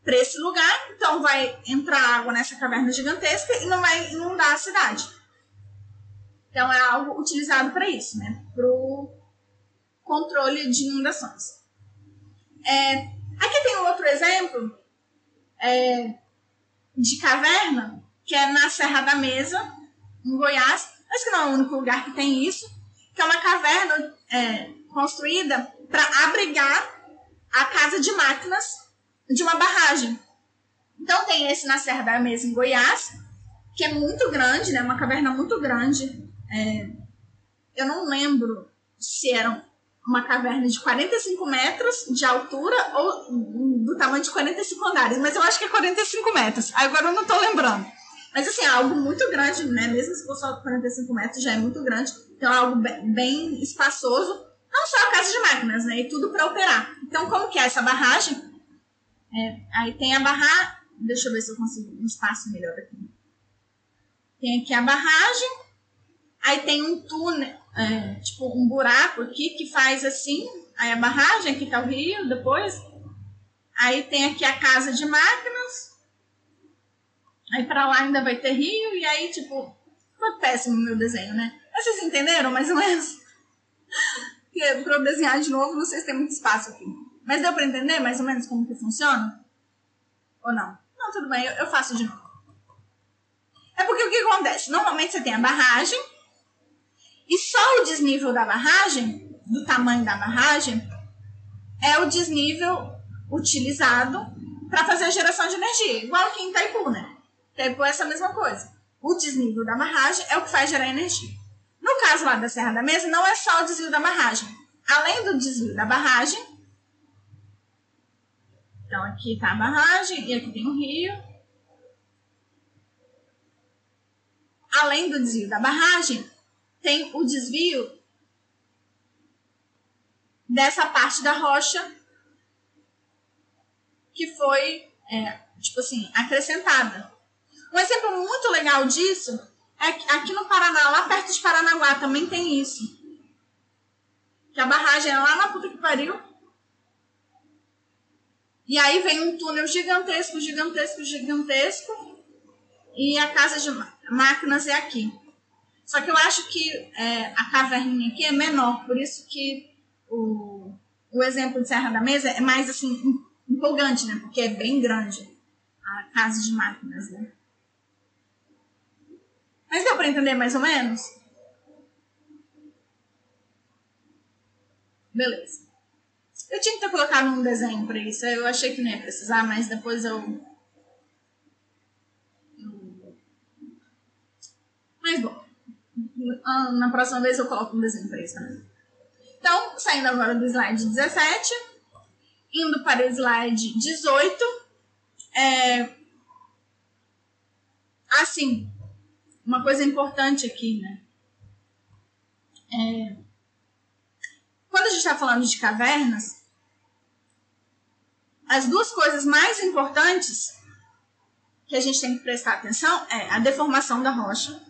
para esse lugar, então vai entrar água nessa caverna gigantesca e não vai inundar a cidade. Então é algo utilizado para isso, né? Para o controle de inundações. É, aqui tem um outro exemplo é, de caverna, que é na Serra da Mesa, em Goiás. Acho que não é o único lugar que tem isso, que é uma caverna é, construída para abrigar a casa de máquinas de uma barragem. Então tem esse na Serra da Mesa, em Goiás, que é muito grande, né? Uma caverna muito grande. É, eu não lembro se eram uma caverna de 45 metros de altura ou do tamanho de 45 andares, mas eu acho que é 45 metros. Agora eu não tô lembrando. Mas assim, é algo muito grande, né? Mesmo se for só 45 metros, já é muito grande. Então é algo bem espaçoso. Não só a casa de máquinas, né? E tudo para operar. Então, como que é essa barragem? É, aí tem a barragem. Deixa eu ver se eu consigo um espaço melhor aqui. Tem aqui a barragem. Aí tem um túnel, é, tipo um buraco aqui que faz assim, aí a barragem, aqui tá o rio depois. Aí tem aqui a casa de máquinas. Aí para lá ainda vai ter rio, e aí, tipo, foi péssimo o meu desenho, né? Vocês entenderam mais ou menos? Porque pra eu desenhar de novo, se tem muito espaço aqui. Mas deu para entender mais ou menos como que funciona? Ou não? Não, tudo bem, eu faço de novo. É porque o que acontece? Normalmente você tem a barragem, e só o desnível da barragem, do tamanho da barragem, é o desnível utilizado para fazer a geração de energia, igual aqui em Itaipu, né? Itaipu é essa mesma coisa. O desnível da barragem é o que faz gerar energia. No caso lá da Serra da Mesa, não é só o desvio da barragem. Além do desvio da barragem, então aqui está a barragem e aqui tem o rio. Além do desvio da barragem, tem o desvio dessa parte da rocha que foi, é, tipo assim, acrescentada. Um exemplo muito legal disso é que aqui no Paraná, lá perto de Paranaguá, também tem isso. Que a barragem é lá na puta que pariu. E aí vem um túnel gigantesco, gigantesco, gigantesco. E a casa de máquinas é aqui. Só que eu acho que é, a caverninha aqui é menor, por isso que o, o exemplo de Serra da Mesa é mais assim empolgante, né? Porque é bem grande a casa de máquinas, né? Mas deu para entender mais ou menos? Beleza. Eu tinha que ter colocado um desenho para isso. Eu achei que não ia precisar, mas depois eu. eu... Mas bom. Na próxima vez eu coloco um desenho para isso também. Então, saindo agora do slide 17, indo para o slide 18. É... Assim, uma coisa importante aqui, né? É... Quando a gente está falando de cavernas, as duas coisas mais importantes que a gente tem que prestar atenção é a deformação da rocha.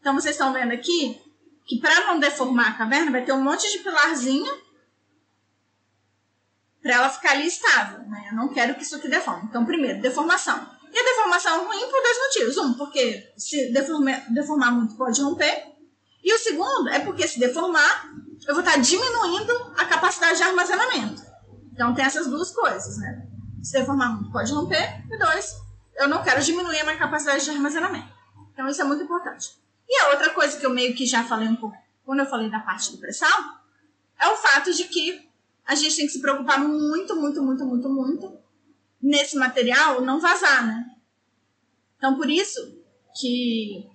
Então vocês estão vendo aqui que para não deformar a caverna vai ter um monte de pilarzinho para ela ficar ali estável. Né? Eu não quero que isso aqui deforme. Então, primeiro, deformação. E a deformação é ruim por dois motivos. Um, porque se deformar, deformar muito pode romper. E o segundo é porque se deformar, eu vou estar diminuindo a capacidade de armazenamento. Então tem essas duas coisas, né? Se deformar muito pode romper. E dois, eu não quero diminuir a minha capacidade de armazenamento. Então isso é muito importante. E a outra coisa que eu meio que já falei um pouco quando eu falei da parte de pressão é o fato de que a gente tem que se preocupar muito, muito, muito, muito, muito nesse material não vazar, né? Então, por isso que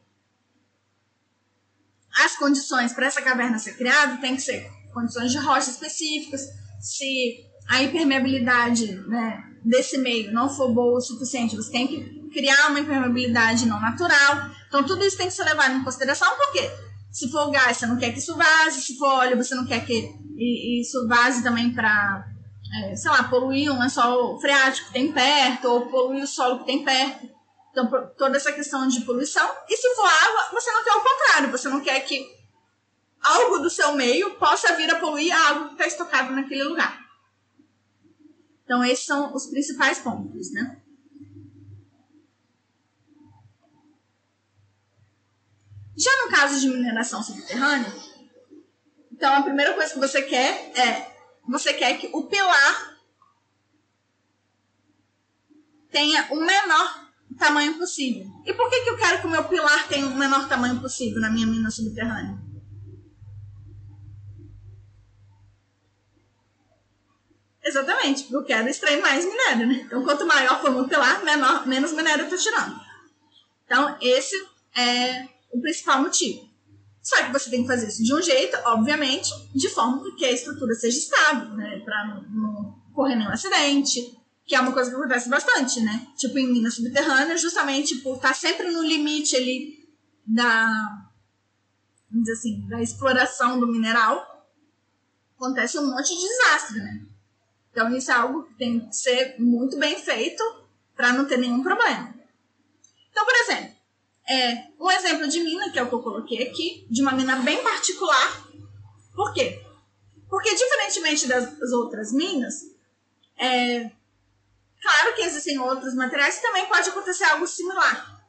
as condições para essa caverna ser criada tem que ser condições de rocha específicas, se a impermeabilidade né, desse meio não for boa o suficiente, você tem que criar uma impermeabilidade não natural. Então, tudo isso tem que ser levado em consideração, porque se for gás, você não quer que isso vaze, se for óleo, você não quer que isso vaze também para, é, sei lá, poluir um lençol freático que tem perto, ou poluir o solo que tem perto. Então, toda essa questão de poluição. E se for água, você não quer o contrário, você não quer que algo do seu meio possa vir a poluir a água que está estocada naquele lugar. Então, esses são os principais pontos, né? Já no caso de mineração subterrânea, então a primeira coisa que você quer é você quer que o pilar tenha o menor tamanho possível. E por que, que eu quero que o meu pilar tenha o menor tamanho possível na minha mina subterrânea? Exatamente, porque eu quero extrair mais minério, né? Então, quanto maior for o meu pilar, menor, menos minério eu estou tirando. Então, esse é o principal motivo. Só que você tem que fazer isso de um jeito, obviamente, de forma que a estrutura seja estável, né? Para não, não correr nenhum acidente, que é uma coisa que acontece bastante, né? Tipo, em minas subterrâneas, justamente por estar sempre no limite ali da, vamos dizer assim, da exploração do mineral, acontece um monte de desastre, né? Então, isso é algo que tem que ser muito bem feito para não ter nenhum problema. Então, por exemplo, é, um exemplo de mina, que é o que eu coloquei aqui, de uma mina bem particular. Por quê? Porque, diferentemente das outras minas, é, claro que existem outros materiais que também pode acontecer algo similar.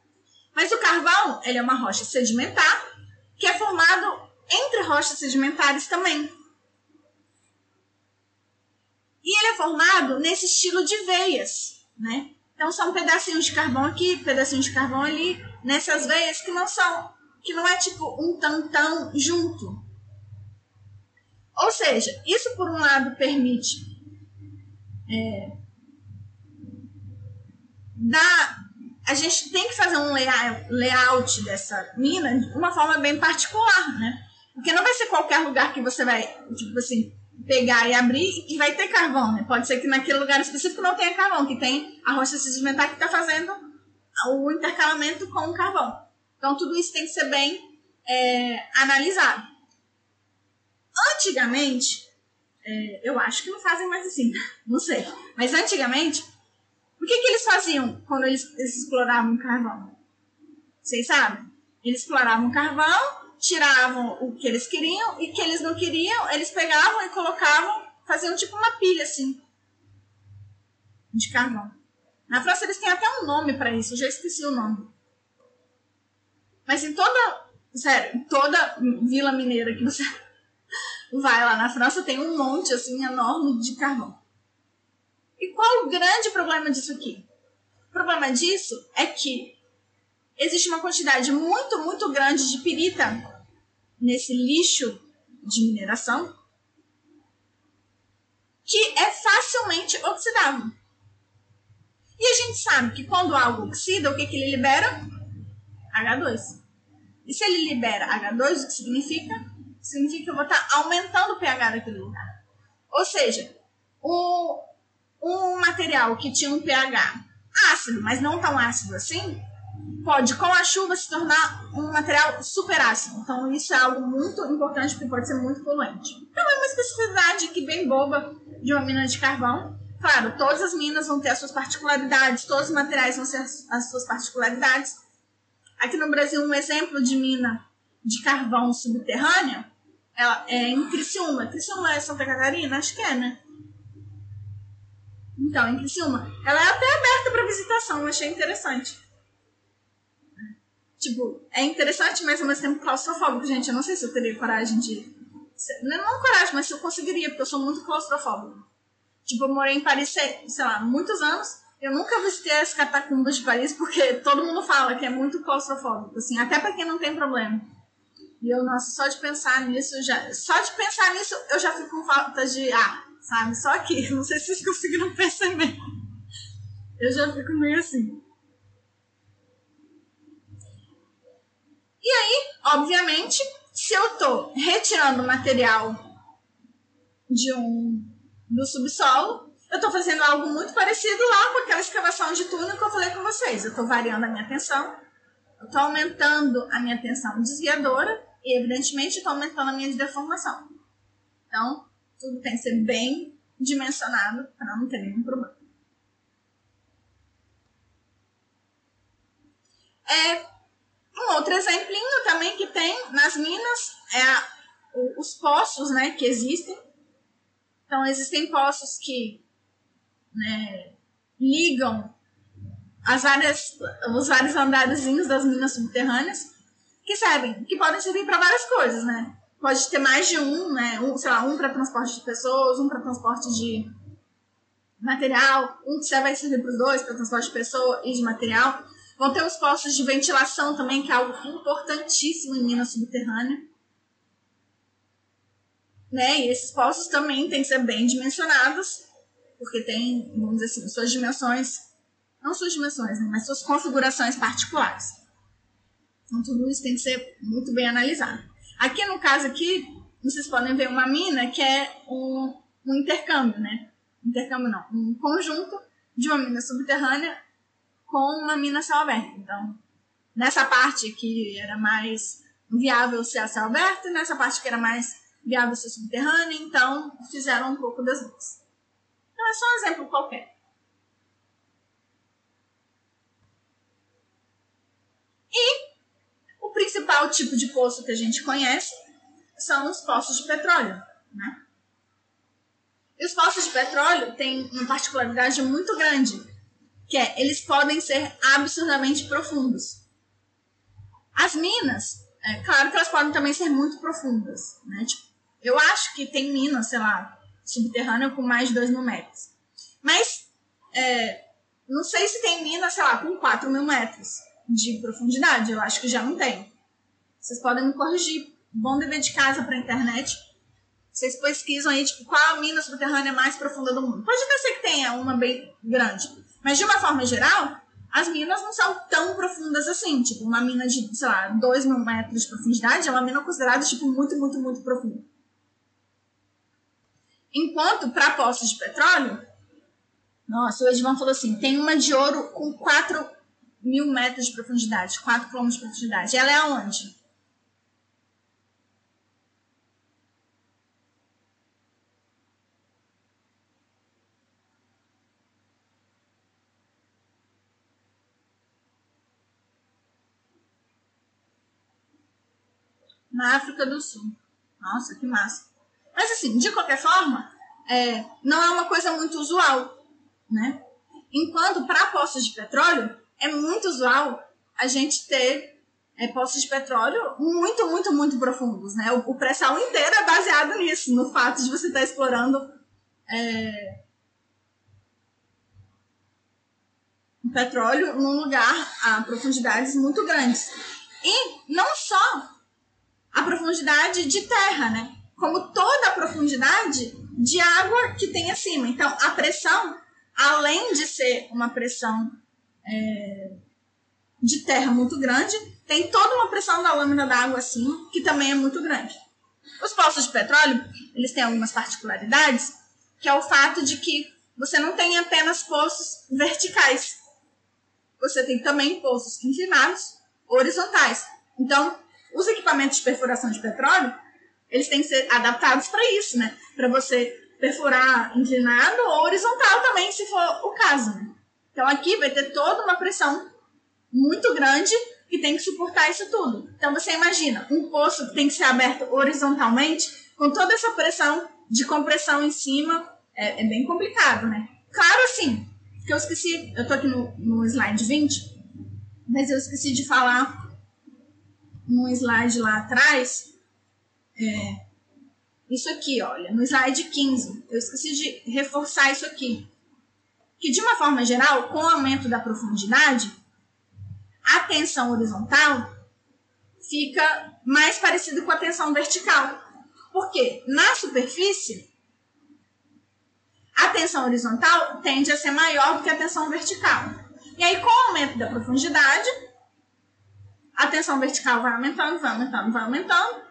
Mas o carvão, ele é uma rocha sedimentar, que é formado entre rochas sedimentares também. E ele é formado nesse estilo de veias, né? Então são pedacinhos de carvão aqui, pedacinhos de carvão ali, nessas veias que não são, que não é tipo um tantão junto. Ou seja, isso por um lado permite é, dar, a gente tem que fazer um layout dessa mina de uma forma bem particular, né? Porque não vai ser qualquer lugar que você vai, tipo assim, pegar e abrir e vai ter carvão, né? Pode ser que naquele lugar específico não tenha carvão, que tem a rocha sedimentar que está fazendo o intercalamento com o carvão. Então, tudo isso tem que ser bem é, analisado. Antigamente, é, eu acho que não fazem mais assim, não sei. Mas antigamente, o que, que eles faziam quando eles, eles exploravam carvão? Vocês sabem? Eles exploravam carvão, tiravam o que eles queriam e que eles não queriam, eles pegavam e colocavam, faziam tipo uma pilha assim de carvão. Na França eles têm até um nome para isso, eu já esqueci o nome. Mas em toda Sério, toda vila mineira que você vai lá na França tem um monte assim enorme de carvão. E qual o grande problema disso aqui? O problema disso é que existe uma quantidade muito, muito grande de pirita nesse lixo de mineração que é facilmente oxidável. E a gente sabe que quando algo oxida, o que, que ele libera? H2. E se ele libera H2, o que significa? Significa que eu vou estar aumentando o pH daquele lugar. Ou seja, um, um material que tinha um pH ácido, mas não tão ácido assim, pode, com a chuva, se tornar um material super ácido. Então, isso é algo muito importante, porque pode ser muito poluente. Então, é uma especificidade que bem boba de uma mina de carvão. Claro, todas as minas vão ter as suas particularidades, todos os materiais vão ter as suas particularidades. Aqui no Brasil, um exemplo de mina de carvão subterrânea ela é em Criciúma. Criciúma é Santa Catarina? Acho que é, né? Então, em Criciúma. Ela é até aberta para visitação, eu achei interessante. Tipo, é interessante, mas ao mesmo tempo claustrofóbico, gente. Eu não sei se eu teria coragem de. Não, não coragem, mas se eu conseguiria, porque eu sou muito claustrofóbico. Tipo, eu morei em Paris, sei lá, muitos anos. Eu nunca visitei as catacumbas de Paris, porque todo mundo fala que é muito claustrofóbico, assim, até para quem não tem problema. E eu, nossa, só de pensar nisso, já, só de pensar nisso, eu já fico com falta de ar, sabe? Só aqui, não sei se vocês conseguiram perceber. Eu já fico meio assim. E aí, obviamente, se eu tô retirando material de um do subsolo, eu tô fazendo algo muito parecido lá com aquela escavação de túnel que eu falei com vocês. Eu tô variando a minha tensão, eu tô aumentando a minha tensão desviadora e, evidentemente, estou aumentando a minha de deformação. Então, tudo tem que ser bem dimensionado para não ter nenhum problema. É, um outro exemplinho também que tem nas minas é a, os poços né, que existem. Então, existem poços que né, ligam as várias, os vários andarezinhos das minas subterrâneas que servem, que podem servir para várias coisas, né? Pode ter mais de um, né? Um, sei lá, um para transporte de pessoas, um para transporte de material, um que vai servir para os dois, para transporte de pessoa e de material. Vão ter os postos de ventilação também, que é algo importantíssimo em mina subterrânea. Né? E esses postos também têm que ser bem dimensionados, porque tem, vamos dizer assim, suas dimensões, não suas dimensões, né? mas suas configurações particulares. Então, tudo isso tem que ser muito bem analisado. Aqui, no caso aqui, vocês podem ver uma mina que é um, um intercâmbio, né? Intercâmbio não, um conjunto de uma mina subterrânea com uma mina céu aberto. Então, nessa parte que era mais viável ser a céu aberto, nessa parte que era mais viável ser subterrânea, então fizeram um pouco das duas. Então, é só um exemplo qualquer. E principal tipo de poço que a gente conhece são os poços de petróleo, né? E os poços de petróleo têm uma particularidade muito grande, que é eles podem ser absurdamente profundos. As minas, é claro que elas podem também ser muito profundas, né? Tipo, eu acho que tem minas, sei lá, subterrânea com mais de 2 mil metros. Mas é, não sei se tem minas, sei lá, com 4 mil metros de profundidade. Eu acho que já não tem. Vocês podem me corrigir. Bom dever de casa para a internet. Vocês pesquisam aí, tipo, qual a mina subterrânea mais profunda do mundo. Pode até ser que tenha uma bem grande. Mas, de uma forma geral, as minas não são tão profundas assim. Tipo, uma mina de, sei lá, 2 mil metros de profundidade é uma mina considerada, tipo, muito, muito, muito profunda. Enquanto, para poços de petróleo, nossa, o Edvan falou assim: tem uma de ouro com 4 mil metros de profundidade, 4 quilômetros de profundidade. Ela é aonde? Na África do Sul. Nossa, que massa. Mas assim, de qualquer forma, é, não é uma coisa muito usual, né? Enquanto para poços de petróleo, é muito usual a gente ter é, poços de petróleo muito, muito, muito profundos, né? O, o pré-sal inteiro é baseado nisso, no fato de você estar tá explorando é, petróleo num lugar a profundidades muito grandes. E não só a profundidade de terra, né? Como toda a profundidade de água que tem acima. Então, a pressão, além de ser uma pressão é, de terra muito grande, tem toda uma pressão da lâmina da água acima, que também é muito grande. Os poços de petróleo, eles têm algumas particularidades, que é o fato de que você não tem apenas poços verticais. Você tem também poços inclinados, horizontais. Então, os equipamentos de perfuração de petróleo, eles têm que ser adaptados para isso, né? Para você perfurar inclinado ou horizontal também, se for o caso. Né? Então, aqui vai ter toda uma pressão muito grande que tem que suportar isso tudo. Então você imagina um poço que tem que ser aberto horizontalmente, com toda essa pressão de compressão em cima, é, é bem complicado, né? Claro, assim, que eu esqueci, eu tô aqui no, no slide 20, mas eu esqueci de falar num slide lá atrás, é, isso aqui, olha, no slide 15, eu esqueci de reforçar isso aqui. Que de uma forma geral, com o aumento da profundidade, a tensão horizontal fica mais parecida com a tensão vertical. Porque na superfície, a tensão horizontal tende a ser maior do que a tensão vertical. E aí, com o aumento da profundidade, a tensão vertical vai aumentando, vai aumentando, vai aumentando,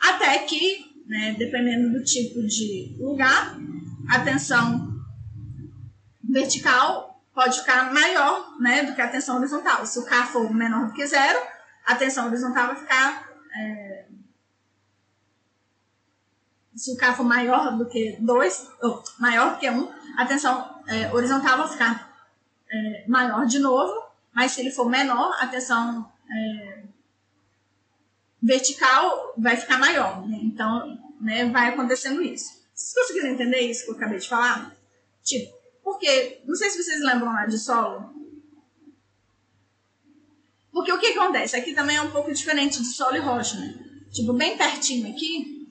até que, né, dependendo do tipo de lugar, a tensão vertical pode ficar maior né, do que a tensão horizontal. Se o K for menor do que zero, a tensão horizontal vai ficar. É... Se o K for maior do que 2, ou maior do que 1, um, a tensão é, horizontal vai ficar é, maior de novo, mas se ele for menor, a tensão é, vertical vai ficar maior. Né? Então, né, vai acontecendo isso. Vocês conseguiram entender isso que eu acabei de falar, tipo, porque, não sei se vocês lembram lá de solo. Porque o que acontece? Aqui também é um pouco diferente de solo e rocha, né? Tipo, bem pertinho aqui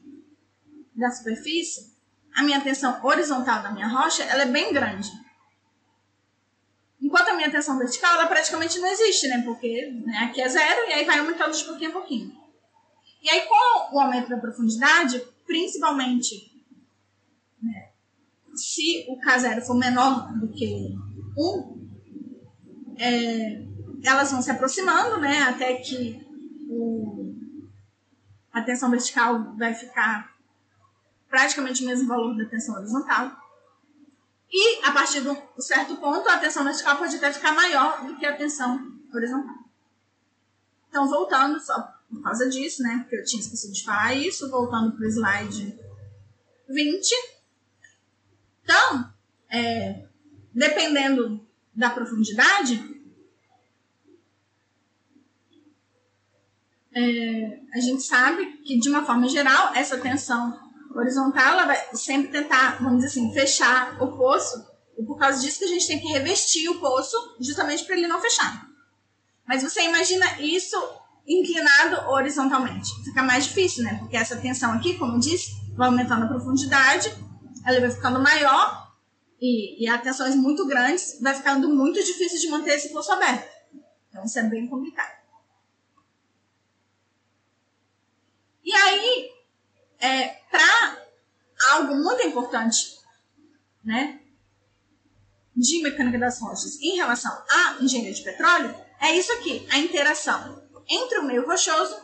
da superfície, a minha tensão horizontal da minha rocha, ela é bem grande. Enquanto a minha tensão vertical, ela praticamente não existe, né? Porque né, aqui é zero e aí vai aumentando de pouquinho a pouquinho. E aí, com o aumento da profundidade, principalmente né, se o K0 for menor do que 1, é, elas vão se aproximando, né, até que o, a tensão vertical vai ficar praticamente o mesmo valor da tensão horizontal. E, a partir de um certo ponto, a tensão vertical pode até ficar maior do que a tensão horizontal. Então, voltando, só por causa disso, né, porque eu tinha esquecido de falar isso, voltando para o slide 20, então, é, dependendo da profundidade, é, a gente sabe que, de uma forma geral, essa tensão horizontal ela vai sempre tentar, vamos dizer assim, fechar o poço. E por causa disso que a gente tem que revestir o poço, justamente para ele não fechar. Mas você imagina isso inclinado horizontalmente. Fica mais difícil, né? Porque essa tensão aqui, como eu disse, vai aumentando a profundidade ela vai ficando maior e, e a tensões muito grandes, vai ficando muito difícil de manter esse poço aberto. Então isso é bem complicado. E aí, é, para algo muito importante, né, de mecânica das rochas em relação à engenharia de petróleo, é isso aqui, a interação entre o meio rochoso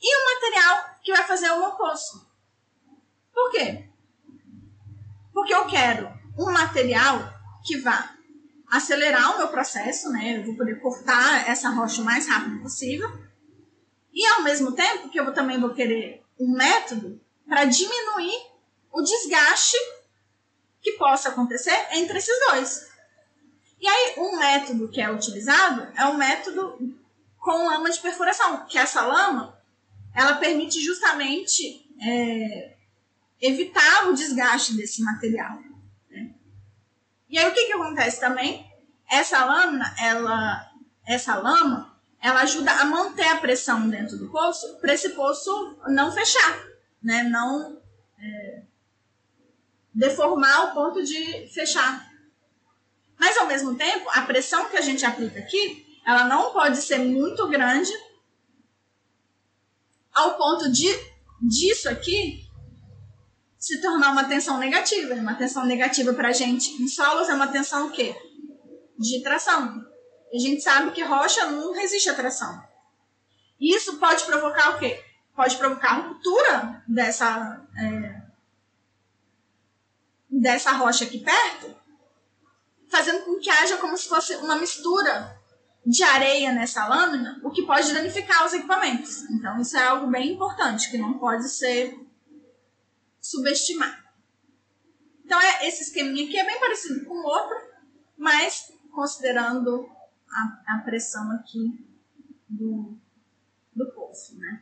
e o material que vai fazer o poço. Por quê? Porque eu quero um material que vá acelerar o meu processo, né? Eu vou poder cortar essa rocha o mais rápido possível. E ao mesmo tempo que eu também vou querer um método para diminuir o desgaste que possa acontecer entre esses dois. E aí, um método que é utilizado é o método com lama de perfuração, que essa lama ela permite justamente é, evitar o desgaste desse material. Né? E aí o que, que acontece também? Essa lâmina, ela, essa lama, ela ajuda a manter a pressão dentro do poço para esse poço não fechar, né? Não é, deformar ao ponto de fechar. Mas ao mesmo tempo, a pressão que a gente aplica aqui, ela não pode ser muito grande ao ponto de disso aqui se tornar uma tensão negativa. Uma tensão negativa para a gente em solos é uma tensão o quê? De tração. A gente sabe que rocha não resiste à tração. Isso pode provocar o quê? Pode provocar ruptura dessa, é, dessa rocha aqui perto, fazendo com que haja como se fosse uma mistura de areia nessa lâmina, o que pode danificar os equipamentos. Então, isso é algo bem importante, que não pode ser subestimar. Então, é, esse esqueminha aqui é bem parecido com o outro, mas considerando a, a pressão aqui do, do poço, né?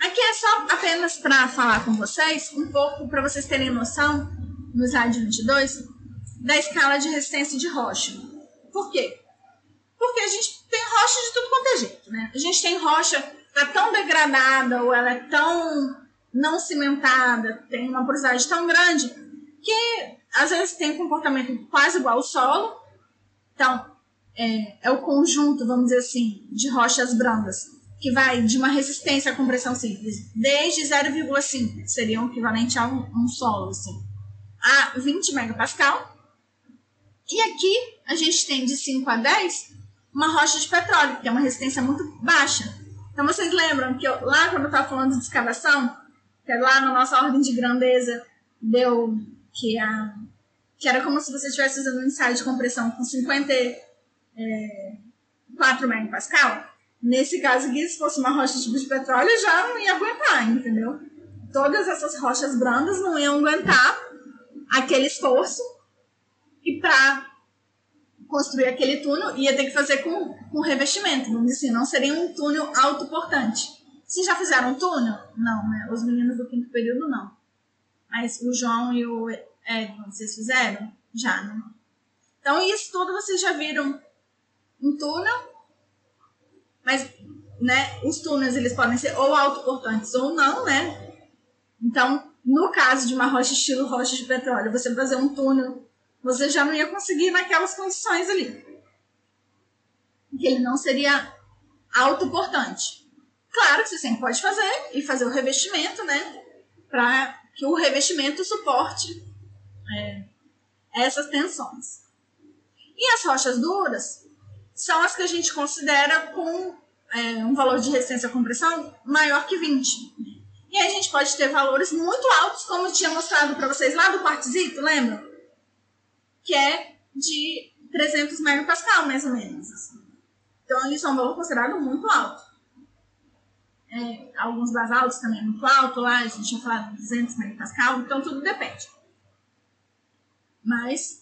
Aqui é só apenas para falar com vocês, um pouco para vocês terem noção, no slide 22, da escala de resistência de rocha. Por quê? Porque a gente tem rocha de tudo quanto é jeito, né? A gente tem rocha que tá tão degradada ou ela é tão não cimentada, tem uma porosidade tão grande que às vezes tem um comportamento quase igual ao solo. Então, é, é o conjunto, vamos dizer assim, de rochas brandas, que vai de uma resistência à compressão simples, desde 0,5, que seria o equivalente a um, um solo, assim, a 20 megapascal. E aqui a gente tem de 5 a 10 uma rocha de petróleo, que tem uma resistência muito baixa. Então vocês lembram que eu, lá quando eu estava falando de escavação, que lá na nossa ordem de grandeza deu que, a, que era como se você estivesse usando um ensaio de compressão com 54 é, megapascal. Nesse caso aqui, se fosse uma rocha tipo de petróleo, já não ia aguentar, entendeu? Todas essas rochas brandas não iam aguentar aquele esforço e para construir aquele túnel, ia ter que fazer com, com revestimento, vamos dizer assim, não seria um túnel autoportante. Vocês já fizeram um túnel? Não, né? Os meninos do quinto período não. Mas o João e o Edson, vocês fizeram? Já, né? Então, isso tudo vocês já viram um túnel, mas né, os túneis eles podem ser ou autoportantes ou não, né? Então, no caso de uma rocha estilo rocha de petróleo, você fazer um túnel você já não ia conseguir naquelas condições ali. Que ele não seria autoportante. Claro que você sempre pode fazer e fazer o revestimento, né? Para que o revestimento suporte é, essas tensões. E as rochas duras são as que a gente considera com é, um valor de resistência à compressão maior que 20. E aí a gente pode ter valores muito altos, como eu tinha mostrado para vocês lá do quartzito, lembra? que é de 300 megapascal, mais ou menos. Assim. Então, isso é um valor considerado muito alto. É, alguns basaltos também é muito alto, lá a gente falado de 200 megapascal, então tudo depende. Mas,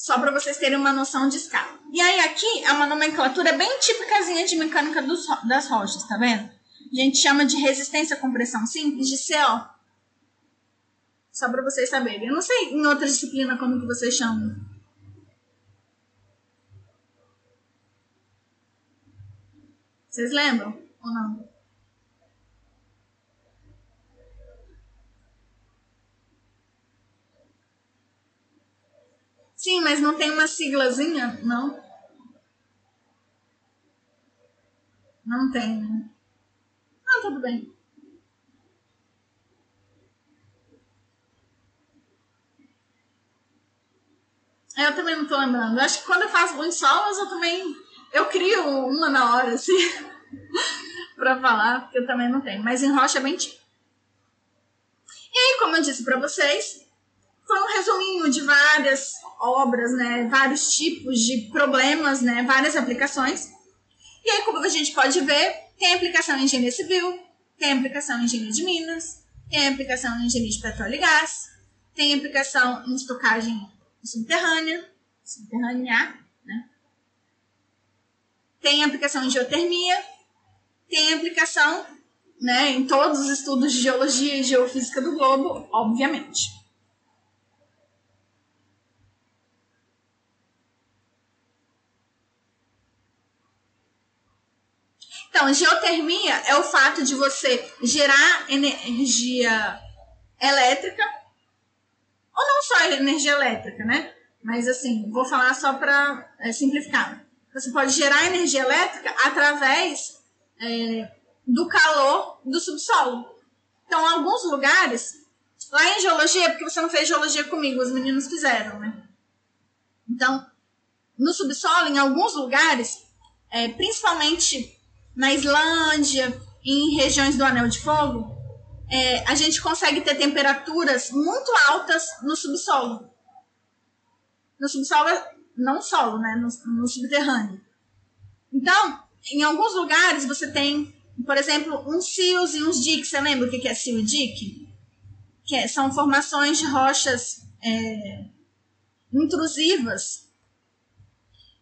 só para vocês terem uma noção de escala. E aí, aqui é uma nomenclatura bem típicazinha de mecânica dos, das rochas, tá vendo? A gente chama de resistência à compressão simples de CO. Só para vocês saberem. Eu não sei em outra disciplina como que vocês chamam. Vocês lembram ou não? Sim, mas não tem uma siglazinha, não? Não tem, né? Ah, tudo bem. Eu também não tô lembrando. Acho que quando eu faço muitos solos, eu também. Eu crio uma na hora, assim, pra falar, porque eu também não tenho. Mas em rocha é bem. E aí, como eu disse pra vocês, foi um resuminho de várias obras, né? Vários tipos de problemas, né? Várias aplicações. E aí, como a gente pode ver, tem aplicação em engenharia civil, tem aplicação em engenharia de minas, tem aplicação em engenharia de petróleo e gás, tem aplicação em estocagem subterrânea, subterrânea, né? Tem aplicação em geotermia, tem aplicação né, em todos os estudos de geologia e geofísica do globo, obviamente. Então, geotermia é o fato de você gerar energia elétrica, ou não só energia elétrica, né? Mas assim, vou falar só para é, simplificar. Você pode gerar energia elétrica através é, do calor do subsolo. Então, alguns lugares, lá em geologia, porque você não fez geologia comigo, os meninos fizeram, né? Então, no subsolo, em alguns lugares, é, principalmente na Islândia, em regiões do Anel de Fogo, é, a gente consegue ter temperaturas muito altas no subsolo. No subsolo, não solo, né? No, no subterrâneo. Então, em alguns lugares você tem, por exemplo, uns cios e uns diques. Você lembra o que é cio e dique? Que é, são formações de rochas é, intrusivas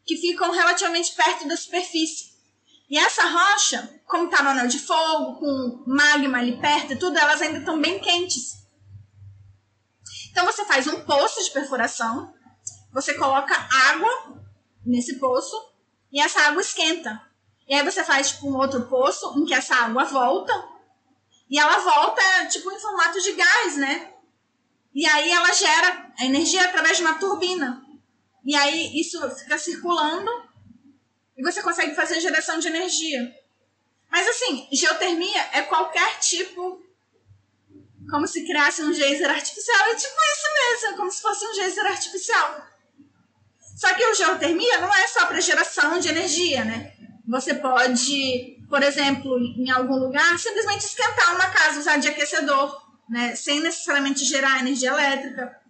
que ficam relativamente perto da superfície. E essa rocha, como está no anel de fogo, com magma ali perto e tudo, elas ainda estão bem quentes. Então você faz um poço de perfuração, você coloca água nesse poço e essa água esquenta. E aí você faz tipo um outro poço em que essa água volta e ela volta tipo em formato de gás, né? E aí ela gera a energia através de uma turbina. E aí isso fica circulando e você consegue fazer geração de energia. Mas assim, geotermia é qualquer tipo como se criasse um geyser artificial. É tipo isso mesmo, como se fosse um geyser artificial. Só que o geotermia não é só para geração de energia, né? Você pode, por exemplo, em algum lugar, simplesmente esquentar uma casa, usar de aquecedor, né? Sem necessariamente gerar energia elétrica.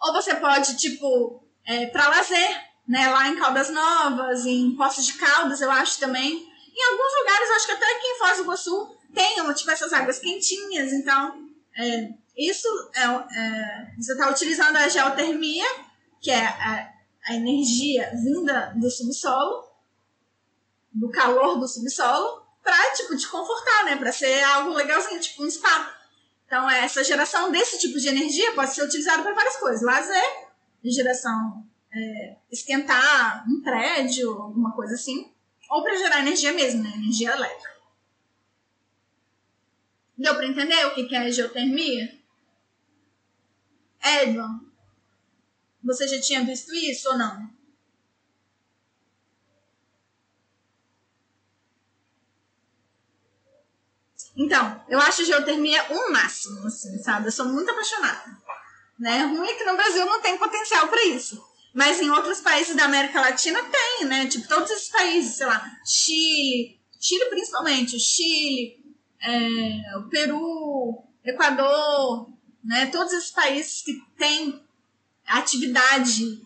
Ou você pode, tipo, é, para lazer, né? Lá em Caldas Novas, em Poços de Caldas, eu acho também. Em alguns lugares, acho que até aqui em Foz do Iguaçu tem tipo, essas águas quentinhas. Então, é, isso é, é você está utilizando a geotermia, que é a, a energia vinda do subsolo, do calor do subsolo para tipo te confortar, né, para ser algo legalzinho, tipo um spa. Então, essa geração desse tipo de energia pode ser utilizada para várias coisas, lazer, geração é, esquentar um prédio, alguma coisa assim, ou para gerar energia mesmo, né, energia elétrica. Deu para entender o que é geotermia? Edson, você já tinha visto isso ou não? Então, eu acho geotermia um máximo, assim, sabe? Eu sou muito apaixonada. Né? Ruim é que no Brasil não tem potencial para isso. Mas em outros países da América Latina tem, né? Tipo, todos esses países, sei lá, Chile, Chile principalmente, Chile, é, o Peru, Equador, né? Todos esses países que têm atividade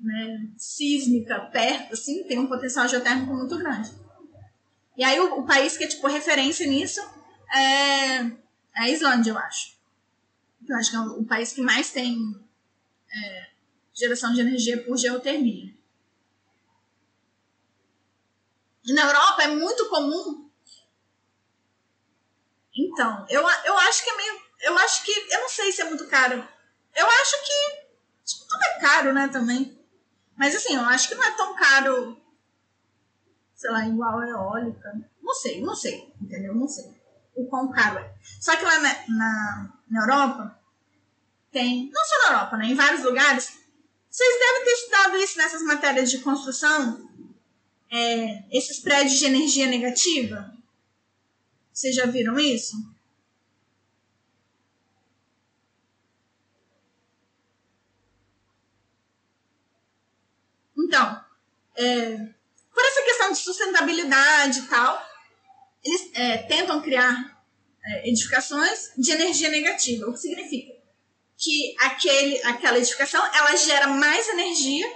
né, sísmica perto, assim, tem um potencial geotérmico muito grande. E aí o, o país que é tipo referência nisso é, é a Islândia, eu acho. Eu acho que é o, o país que mais tem é, geração de energia por geotermia. E na Europa é muito comum. Então, eu, eu acho que é meio. Eu acho que. Eu não sei se é muito caro. Eu acho que. Tipo, tudo é caro, né, também. Mas assim, eu acho que não é tão caro. Sei lá, igual a eólica. Não sei, não sei. Entendeu? Não sei o quão caro é. Só que lá na, na, na Europa, tem, não só na Europa, né, em vários lugares, vocês devem ter estudado isso nessas matérias de construção, é, esses prédios de energia negativa. Vocês já viram isso? Então, é, por essa questão de sustentabilidade e tal, eles é, tentam criar é, edificações de energia negativa, o que significa que aquele, aquela edificação ela gera mais energia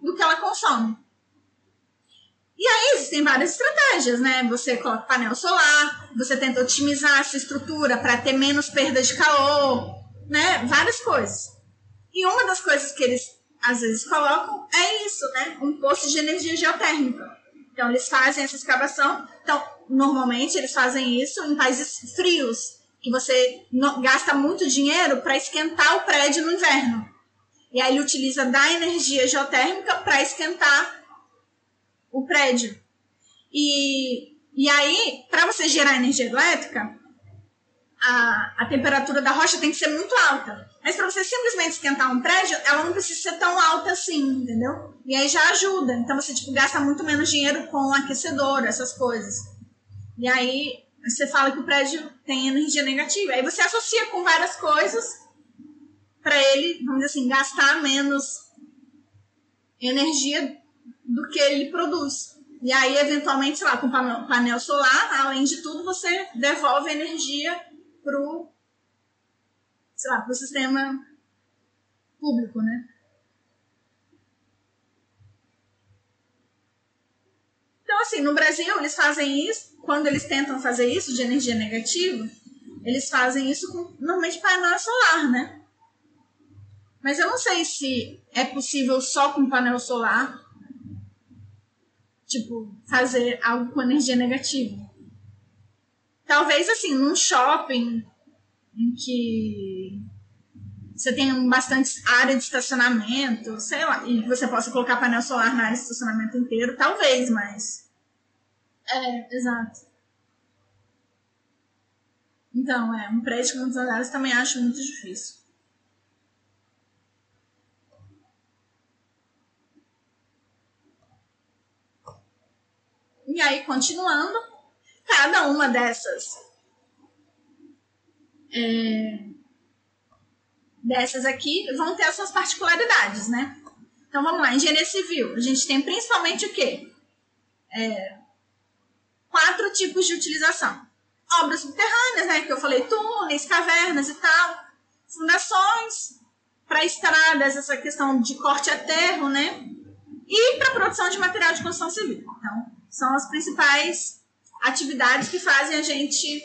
do que ela consome. E aí existem várias estratégias, né? Você coloca painel solar, você tenta otimizar essa estrutura para ter menos perda de calor, né? Várias coisas. E uma das coisas que eles às vezes colocam é isso, né? Um poço de energia geotérmica. Então eles fazem essa escavação. Então, normalmente eles fazem isso em países frios, que você gasta muito dinheiro para esquentar o prédio no inverno. E aí ele utiliza da energia geotérmica para esquentar o prédio. E, E aí, para você gerar energia elétrica, a, a temperatura da rocha tem que ser muito alta. Mas para você simplesmente esquentar um prédio, ela não precisa ser tão alta assim, entendeu? E aí já ajuda. Então você tipo, gasta muito menos dinheiro com aquecedor, essas coisas. E aí você fala que o prédio tem energia negativa. Aí você associa com várias coisas para ele, vamos dizer assim, gastar menos energia do que ele produz. E aí, eventualmente, sei lá, com painel solar, além de tudo, você devolve energia pro, sei lá, pro sistema público, né? Então, assim, no Brasil, eles fazem isso, quando eles tentam fazer isso de energia negativa, eles fazem isso com, normalmente, painel solar, né? Mas eu não sei se é possível só com painel solar, tipo, fazer algo com energia negativa. Talvez, assim, num shopping em que você tem bastante área de estacionamento, sei lá, e você possa colocar painel solar na área de estacionamento inteiro, talvez, mas. É, exato. Então, é, um prédio com muitos andares também acho muito difícil. E aí, continuando, cada uma dessas é, dessas aqui vão ter as suas particularidades, né? Então vamos lá, engenharia civil. A gente tem principalmente o quê? É, quatro tipos de utilização. Obras subterrâneas, né? Que eu falei, túneis, cavernas e tal. Fundações, para estradas, essa questão de corte a terro, né? E para produção de material de construção civil. Então, são as principais atividades que fazem a gente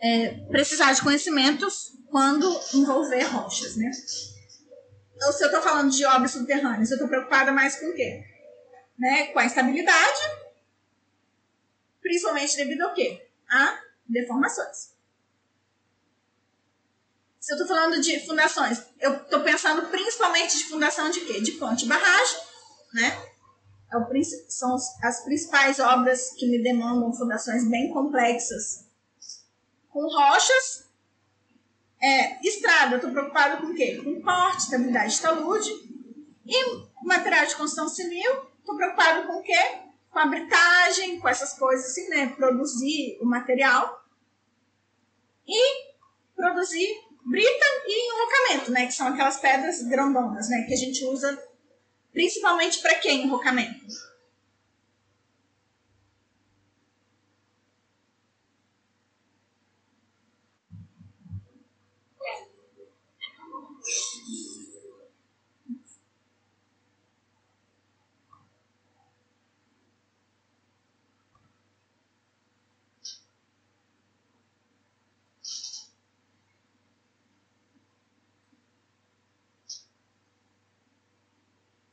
é, precisar de conhecimentos quando envolver rochas, né? Então, se eu estou falando de obras subterrâneas, eu estou preocupada mais com o quê? Né? Com a estabilidade, principalmente devido ao quê? A deformações. Se eu estou falando de fundações, eu estou pensando principalmente de fundação de quê? De ponte e barragem, né? É são as principais obras que me demandam fundações bem complexas com rochas. É, estrada, eu estou preocupado com o quê? Com porte, estabilidade de talude. E material de construção civil, estou preocupado com o quê? Com a britagem, com essas coisas assim, né? Produzir o material. E produzir brita e enrocamento, né? Que são aquelas pedras grandonas, né? Que a gente usa Principalmente para quem enrocamento?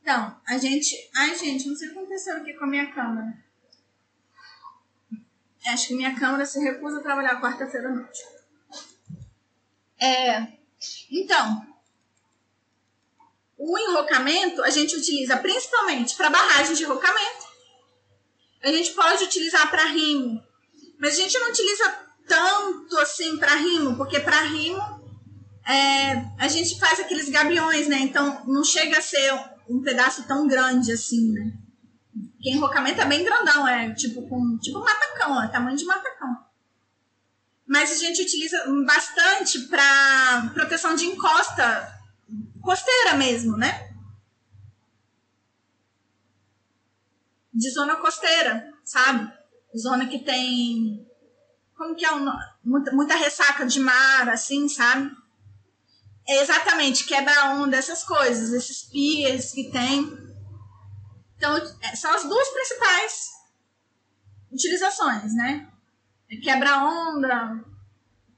Então, a gente. Ai, gente, não sei o que aconteceu aqui com a minha câmera. Acho que minha câmera se recusa a trabalhar quarta-feira à noite. É, então, o enrocamento a gente utiliza principalmente para barragem de enrocamento. A gente pode utilizar para rimo, mas a gente não utiliza tanto assim para rimo, porque para rimo é, a gente faz aqueles gabiões, né? Então não chega a ser um pedaço tão grande assim, né? Porque enrocamento é bem grandão, é tipo com tipo matacão, é tamanho de matacão. Mas a gente utiliza bastante para proteção de encosta costeira mesmo, né? De zona costeira, sabe? Zona que tem como que é o muita, muita ressaca de mar, assim, sabe? É exatamente, quebra-onda, essas coisas, esses piers que tem. Então, é, são as duas principais utilizações, né? É quebra-onda,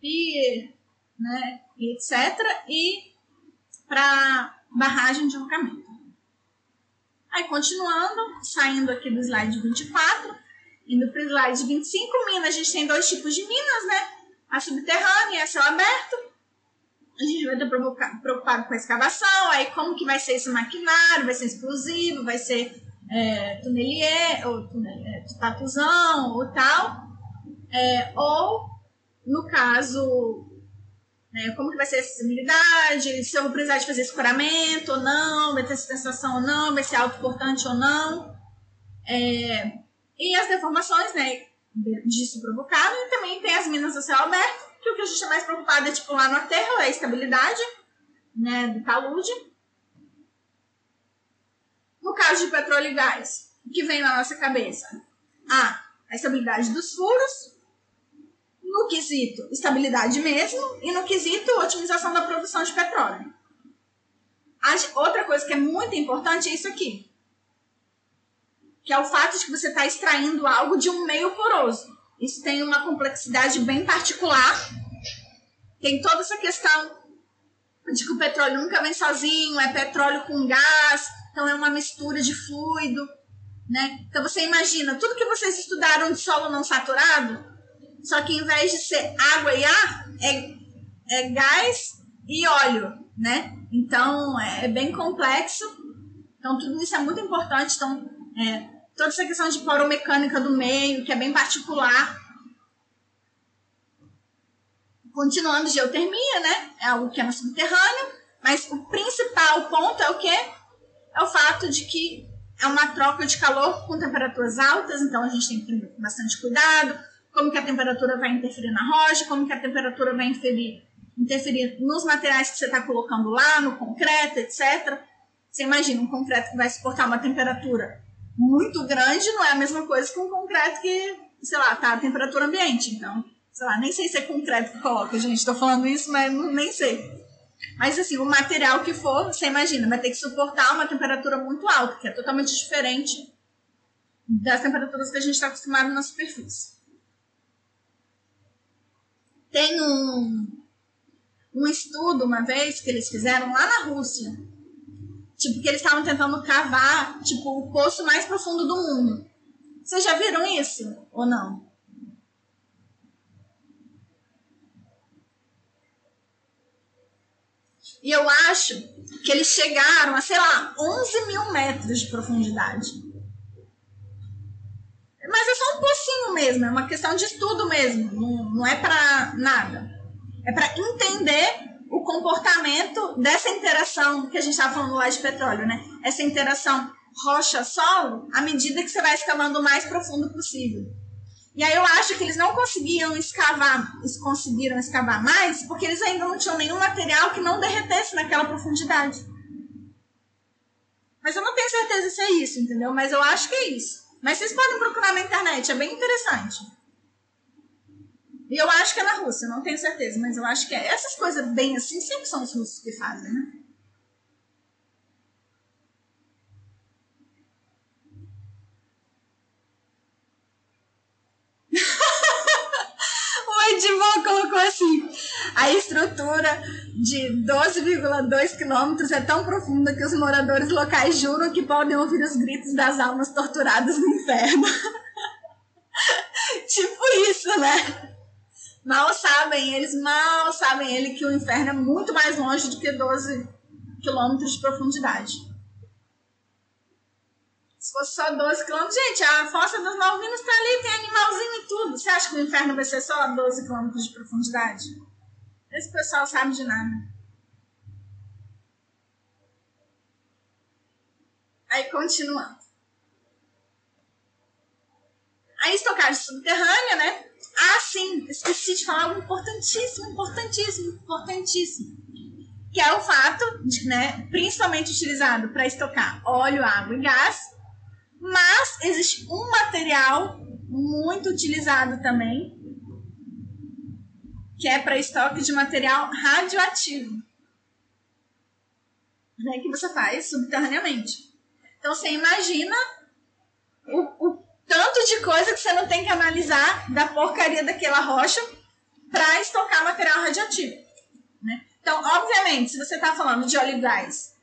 pier, né? E etc. E para barragem de enrocamento. Aí, continuando, saindo aqui do slide 24, indo para o slide 25, minas, a gente tem dois tipos de minas, né? A subterrânea e a céu aberto a gente vai estar preocupado com a escavação, aí como que vai ser esse maquinário, vai ser explosivo, vai ser é, tunelier, ou tunelier, tatuzão, ou tal. É, ou, no caso, é, como que vai ser a acessibilidade, se eu vou precisar de fazer escoramento ou não, vai ter sensação ou não, vai ser autoportante ou não. É, e as deformações, né, disso provocado, e também tem as minas a céu aberto, que o que a gente é mais preocupado é, tipo, lá no aterro, é a estabilidade, né, do talude. No caso de petróleo e gás, o que vem na nossa cabeça? A, a estabilidade dos furos, no quesito estabilidade mesmo, e no quesito otimização da produção de petróleo. A, outra coisa que é muito importante é isso aqui, que é o fato de que você está extraindo algo de um meio poroso. Isso tem uma complexidade bem particular. Tem toda essa questão de que o petróleo nunca vem sozinho, é petróleo com gás, então é uma mistura de fluido, né? Então você imagina, tudo que vocês estudaram de solo não saturado, só que em vez de ser água e ar, é, é gás e óleo, né? Então é, é bem complexo. Então tudo isso é muito importante. Então, é, toda essa questão de poromecânica do meio, que é bem particular. Continuando geotermia, né? É algo que é no subterrâneo, mas o principal ponto é o quê? É o fato de que é uma troca de calor com temperaturas altas, então a gente tem que ter bastante cuidado, como que a temperatura vai interferir na rocha, como que a temperatura vai interferir, interferir nos materiais que você está colocando lá, no concreto, etc. Você imagina um concreto que vai suportar uma temperatura muito grande não é a mesma coisa que um concreto que, sei lá, tá a temperatura ambiente. Então, sei lá, nem sei se é concreto que coloca, gente. Tô falando isso, mas não, nem sei. Mas assim, o material que for, você imagina, vai ter que suportar uma temperatura muito alta, que é totalmente diferente das temperaturas que a gente está acostumado na superfície. Tem um, um estudo uma vez que eles fizeram lá na Rússia, Tipo, que eles estavam tentando cavar, tipo, o poço mais profundo do mundo. Vocês já viram isso? Ou não? E eu acho que eles chegaram a, sei lá, 11 mil metros de profundidade. Mas é só um pocinho mesmo, é uma questão de estudo mesmo, não, não é para nada. É para entender o comportamento dessa interação que a gente estava falando lá de petróleo, né? Essa interação rocha-solo à medida que você vai escavando o mais profundo possível. E aí eu acho que eles não conseguiam escavar, eles conseguiram escavar mais porque eles ainda não tinham nenhum material que não derretesse naquela profundidade. Mas eu não tenho certeza se é isso, entendeu? Mas eu acho que é isso. Mas vocês podem procurar na internet, é bem interessante. E eu acho que é na Rússia, não tenho certeza, mas eu acho que é. Essas coisas bem assim sempre são os russos que fazem, né? o Edivon colocou assim: a estrutura de 12,2 quilômetros é tão profunda que os moradores locais juram que podem ouvir os gritos das almas torturadas no inferno. tipo isso, né? Mal sabem, eles mal sabem ele que o inferno é muito mais longe do que 12 quilômetros de profundidade. Se fosse só 12 quilômetros, gente, a fossa dos Malvinas está ali, tem animalzinho e tudo. Você acha que o inferno vai ser só 12 quilômetros de profundidade? Esse pessoal sabe de nada. Aí, continuando. A estocagem subterrânea, né? Ah, sim, esqueci de falar algo importantíssimo, importantíssimo, importantíssimo. Que é o fato de, né, principalmente utilizado para estocar óleo, água e gás. Mas existe um material muito utilizado também, que é para estoque de material radioativo. Né, que você faz subterraneamente. Então você imagina o, o tanto de coisa que você não tem que analisar da porcaria daquela rocha para estocar material radioativo. Né? Então, obviamente, se você está falando de óleo e gás,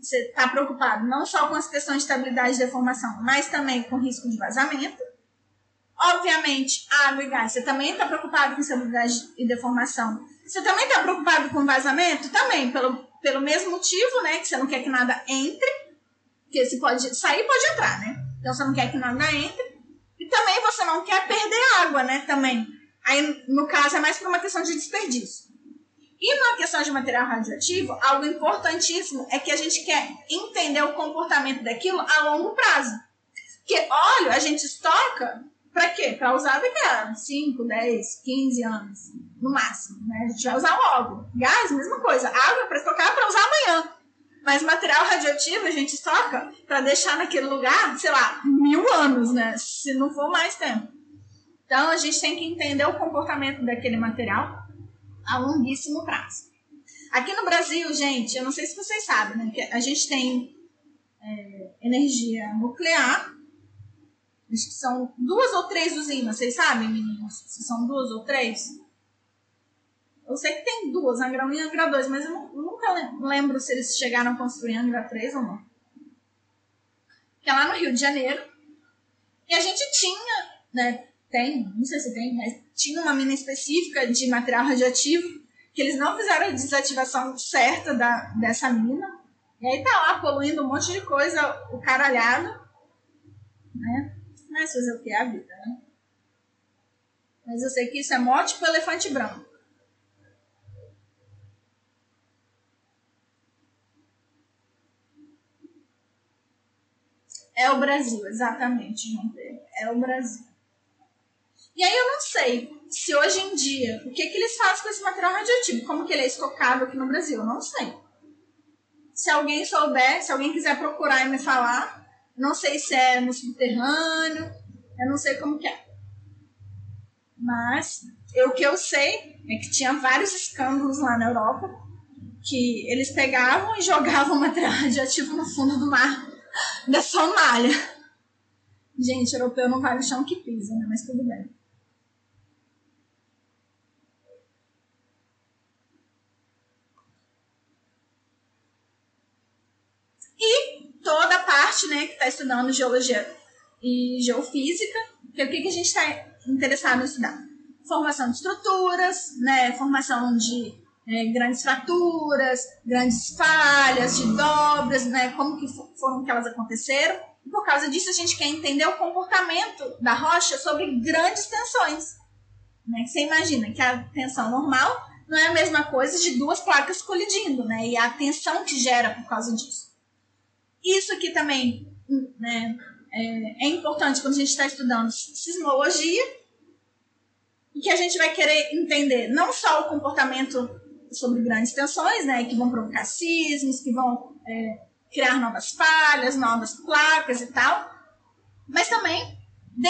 você está preocupado não só com as questões de estabilidade e deformação, mas também com risco de vazamento. Obviamente, água e gás, você também está preocupado com estabilidade e deformação. Você também está preocupado com vazamento? Também, pelo, pelo mesmo motivo, né? Que você não quer que nada entre, porque se pode sair, pode entrar, né? Então você não quer que nada entre. E também você não quer perder água, né, também. Aí, no caso, é mais por uma questão de desperdício. E na questão de material radioativo, algo importantíssimo é que a gente quer entender o comportamento daquilo a longo prazo. Porque óleo a gente estoca para quê? Para usar daqui a 5, 10, 15 anos, no máximo. Né? A gente vai usar logo. Gás, mesma coisa. Água para estocar para usar amanhã. Mas material radioativo a gente estoca para deixar naquele lugar, sei lá, mil anos, né? Se não for mais tempo. Então a gente tem que entender o comportamento daquele material a longuíssimo prazo. Aqui no Brasil, gente, eu não sei se vocês sabem, né? Que a gente tem é, energia nuclear. Acho que são duas ou três usinas, vocês sabem, meninos? Se são duas ou três? Eu sei que tem duas, Angra 1 e Angra 2, mas eu nunca lembro se eles chegaram a construir Angra 3 ou não. Que é lá no Rio de Janeiro. E a gente tinha, né, tem, não sei se tem, mas tinha uma mina específica de material radioativo que eles não fizeram a desativação certa da, dessa mina. E aí tá lá poluindo um monte de coisa, o caralhado. Né? Mas fazer o que é a vida, né? Mas eu sei que isso é morte pro elefante branco. É o Brasil, exatamente, João Pedro. É o Brasil. E aí eu não sei se hoje em dia, o que, que eles fazem com esse material radioativo? Como que ele é estocado aqui no Brasil? Eu não sei. Se alguém souber, se alguém quiser procurar e me falar, não sei se é no subterrâneo, eu não sei como que é. Mas eu, o que eu sei é que tinha vários escândalos lá na Europa que eles pegavam e jogavam material radioativo no fundo do mar da Somália. Gente, europeu não vai no chão que pisa, né? Mas tudo bem. E toda a parte né, que está estudando geologia e geofísica, que é o que, que a gente está interessado em estudar? Formação de estruturas, né, formação de é, grandes fraturas, grandes falhas, de dobras, né, como que foram que elas aconteceram. E por causa disso, a gente quer entender o comportamento da rocha sobre grandes tensões. Né? Você imagina que a tensão normal não é a mesma coisa de duas placas colidindo, né? E a tensão que gera por causa disso. Isso aqui também né, é, é importante quando a gente está estudando sismologia, e que a gente vai querer entender não só o comportamento sobre grandes tensões, né, que vão provocar sismos, que vão é, criar novas falhas, novas placas e tal, mas também, de,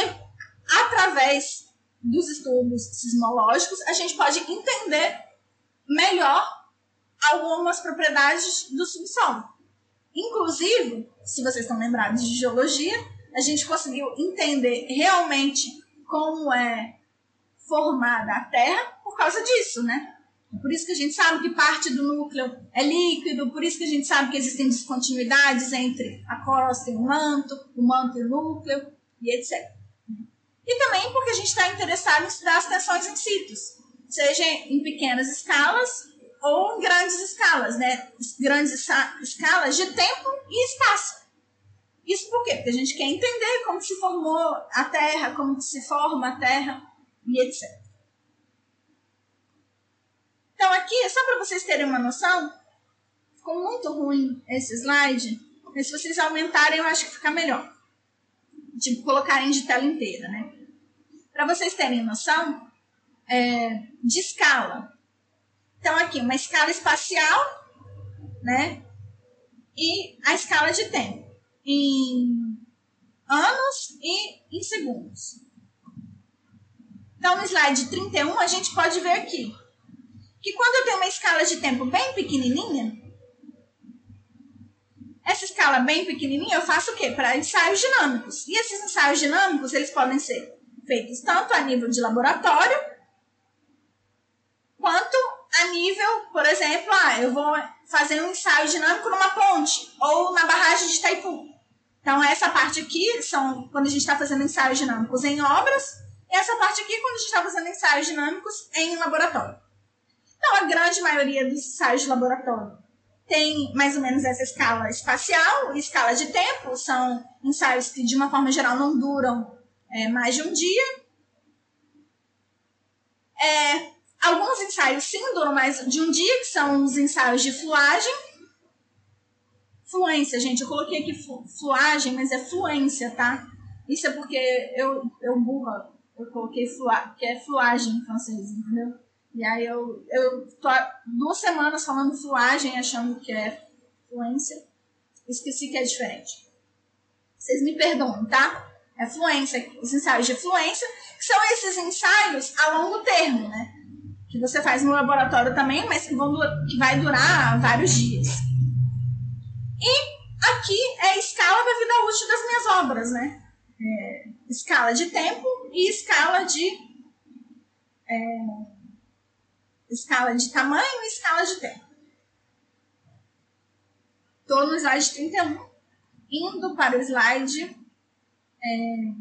através dos estudos sismológicos, a gente pode entender melhor algumas propriedades do subsolo. Inclusive, se vocês estão lembrados de geologia, a gente conseguiu entender realmente como é formada a Terra por causa disso, né? Por isso que a gente sabe que parte do núcleo é líquido, por isso que a gente sabe que existem descontinuidades entre a crosta e o manto, o manto e o núcleo, e etc. E também porque a gente está interessado em estudar as tensões em sítios, seja em pequenas escalas ou em grandes escalas, né? Grandes escalas de tempo e espaço. Isso por quê? Porque a gente quer entender como se formou a Terra, como se forma a Terra e etc. Então aqui, só para vocês terem uma noção, ficou muito ruim esse slide, mas se vocês aumentarem eu acho que fica melhor. Tipo, colocarem de tela inteira, né? Para vocês terem noção é, de escala. Então, aqui, uma escala espacial, né? E a escala de tempo, em anos e em segundos. Então, no slide 31, a gente pode ver aqui que quando eu tenho uma escala de tempo bem pequenininha, essa escala bem pequenininha eu faço o quê? Para ensaios dinâmicos. E esses ensaios dinâmicos, eles podem ser feitos tanto a nível de laboratório, quanto a nível, por exemplo, ah, eu vou fazer um ensaio dinâmico numa ponte ou na barragem de Itaipu. Então, essa parte aqui são quando a gente está fazendo ensaios dinâmicos em obras, e essa parte aqui quando a gente está fazendo ensaios dinâmicos em laboratório. Então, a grande maioria dos ensaios de laboratório tem mais ou menos essa escala espacial, escala de tempo, são ensaios que de uma forma geral não duram é, mais de um dia, ensaios sim duram mais de um dia, que são os ensaios de fluagem. Fluência, gente, eu coloquei aqui fluagem, mas é fluência, tá? Isso é porque eu, eu burra, eu coloquei flua, que é fluagem em francês, entendeu? E aí eu, eu tô duas semanas falando fluagem, achando que é fluência. Esqueci que é diferente. Vocês me perdoem, tá? É fluência, os ensaios de fluência, que são esses ensaios a longo termo, né? Que você faz no laboratório também, mas que, vão, que vai durar vários dias. E aqui é a escala da vida útil das minhas obras, né? É, escala de tempo e escala de. É, escala de tamanho e escala de tempo. Estou no slide 31, indo para o slide é,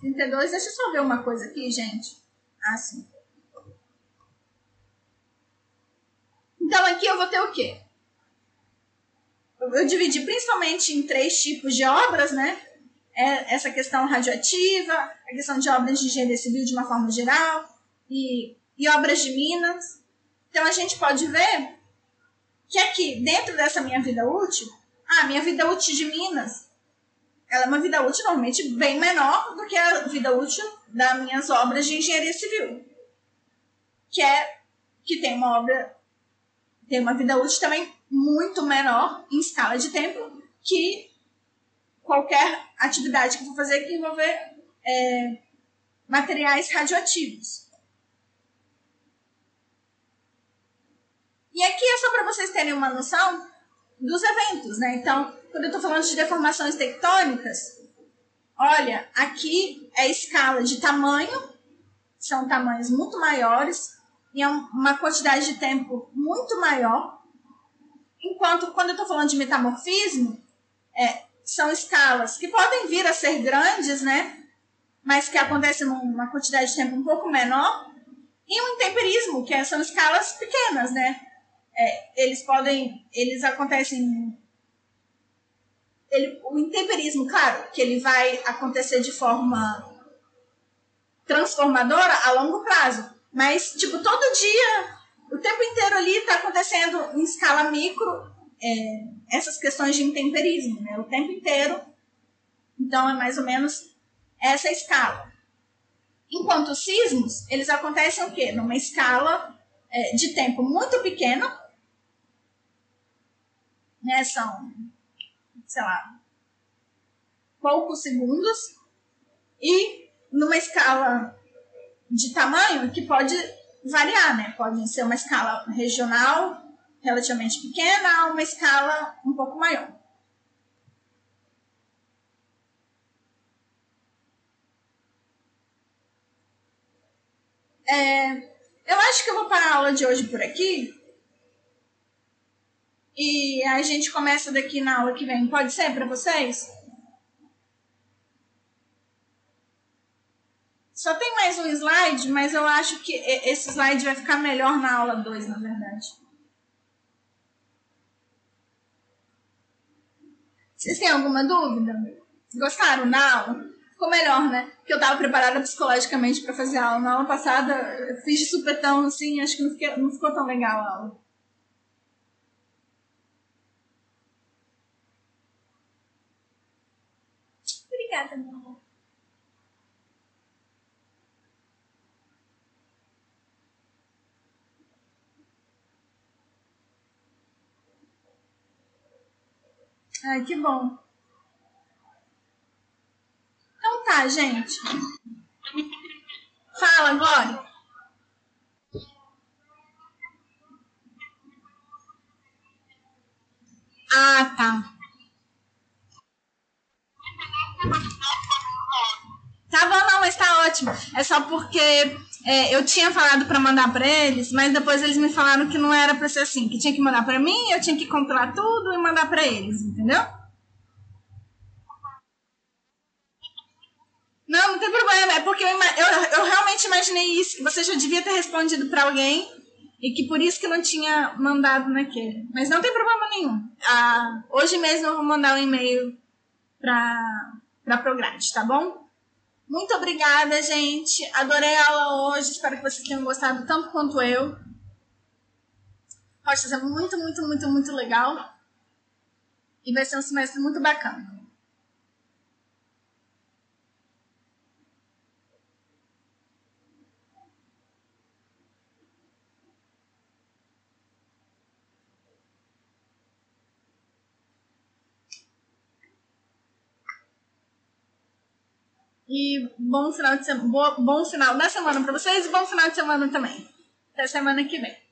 32. Deixa eu só ver uma coisa aqui, gente. Assim. Então, aqui eu vou ter o quê? Eu dividi principalmente em três tipos de obras, né? É essa questão radioativa, a questão de obras de engenharia civil de uma forma geral e, e obras de minas. Então, a gente pode ver que aqui, dentro dessa minha vida útil, a ah, minha vida útil de minas, ela é uma vida útil normalmente bem menor do que a vida útil das minhas obras de engenharia civil. Que é que tem uma obra, tem uma vida útil também muito menor em escala de tempo que qualquer atividade que eu for fazer que envolver é, materiais radioativos. E aqui é só para vocês terem uma noção dos eventos, né? Então, quando eu estou falando de deformações tectônicas, olha, aqui é escala de tamanho, são tamanhos muito maiores, e é uma quantidade de tempo muito maior. Enquanto, quando eu estou falando de metamorfismo, é, são escalas que podem vir a ser grandes, né? Mas que acontecem numa quantidade de tempo um pouco menor. E o intemperismo, que são escalas pequenas, né? É, eles podem, eles acontecem ele, o intemperismo, claro, que ele vai acontecer de forma transformadora a longo prazo. Mas, tipo, todo dia, o tempo inteiro ali está acontecendo em escala micro é, essas questões de intemperismo, né? O tempo inteiro. Então, é mais ou menos essa escala. Enquanto os sismos, eles acontecem o quê? Numa escala é, de tempo muito pequena, né? São, sei lá, poucos segundos e numa escala de tamanho que pode variar, né? Pode ser uma escala regional relativamente pequena a uma escala um pouco maior. É, eu acho que eu vou parar a aula de hoje por aqui. E a gente começa daqui na aula que vem. Pode ser para vocês? Só tem mais um slide, mas eu acho que esse slide vai ficar melhor na aula 2, na verdade. Vocês têm alguma dúvida? Gostaram da aula? Ficou melhor, né? Porque eu estava preparada psicologicamente para fazer a aula. Na aula passada, eu fiz de supetão, assim, acho que não, não ficou tão legal a aula. Obrigada, meu amor. Ai, que bom. Então tá, gente. Fala, Glória. Ah, tá. Tá bom, não, mas tá ótimo. É só porque é, eu tinha falado para mandar para eles, mas depois eles me falaram que não era para ser assim, que tinha que mandar para mim, eu tinha que compilar tudo e mandar para eles, entendeu? Não, não tem problema, é porque eu, eu, eu realmente imaginei isso, que você já devia ter respondido para alguém e que por isso que não tinha mandado naquele. Mas não tem problema nenhum. Ah, hoje mesmo eu vou mandar um e-mail para para Prograde, tá bom? Muito obrigada, gente. Adorei a aula hoje. Espero que vocês tenham gostado tanto quanto eu. Rochas é muito, muito, muito, muito legal. E vai ser um semestre muito bacana. E bom final de semana, bom final da semana para vocês e bom final de semana também. Até semana que vem.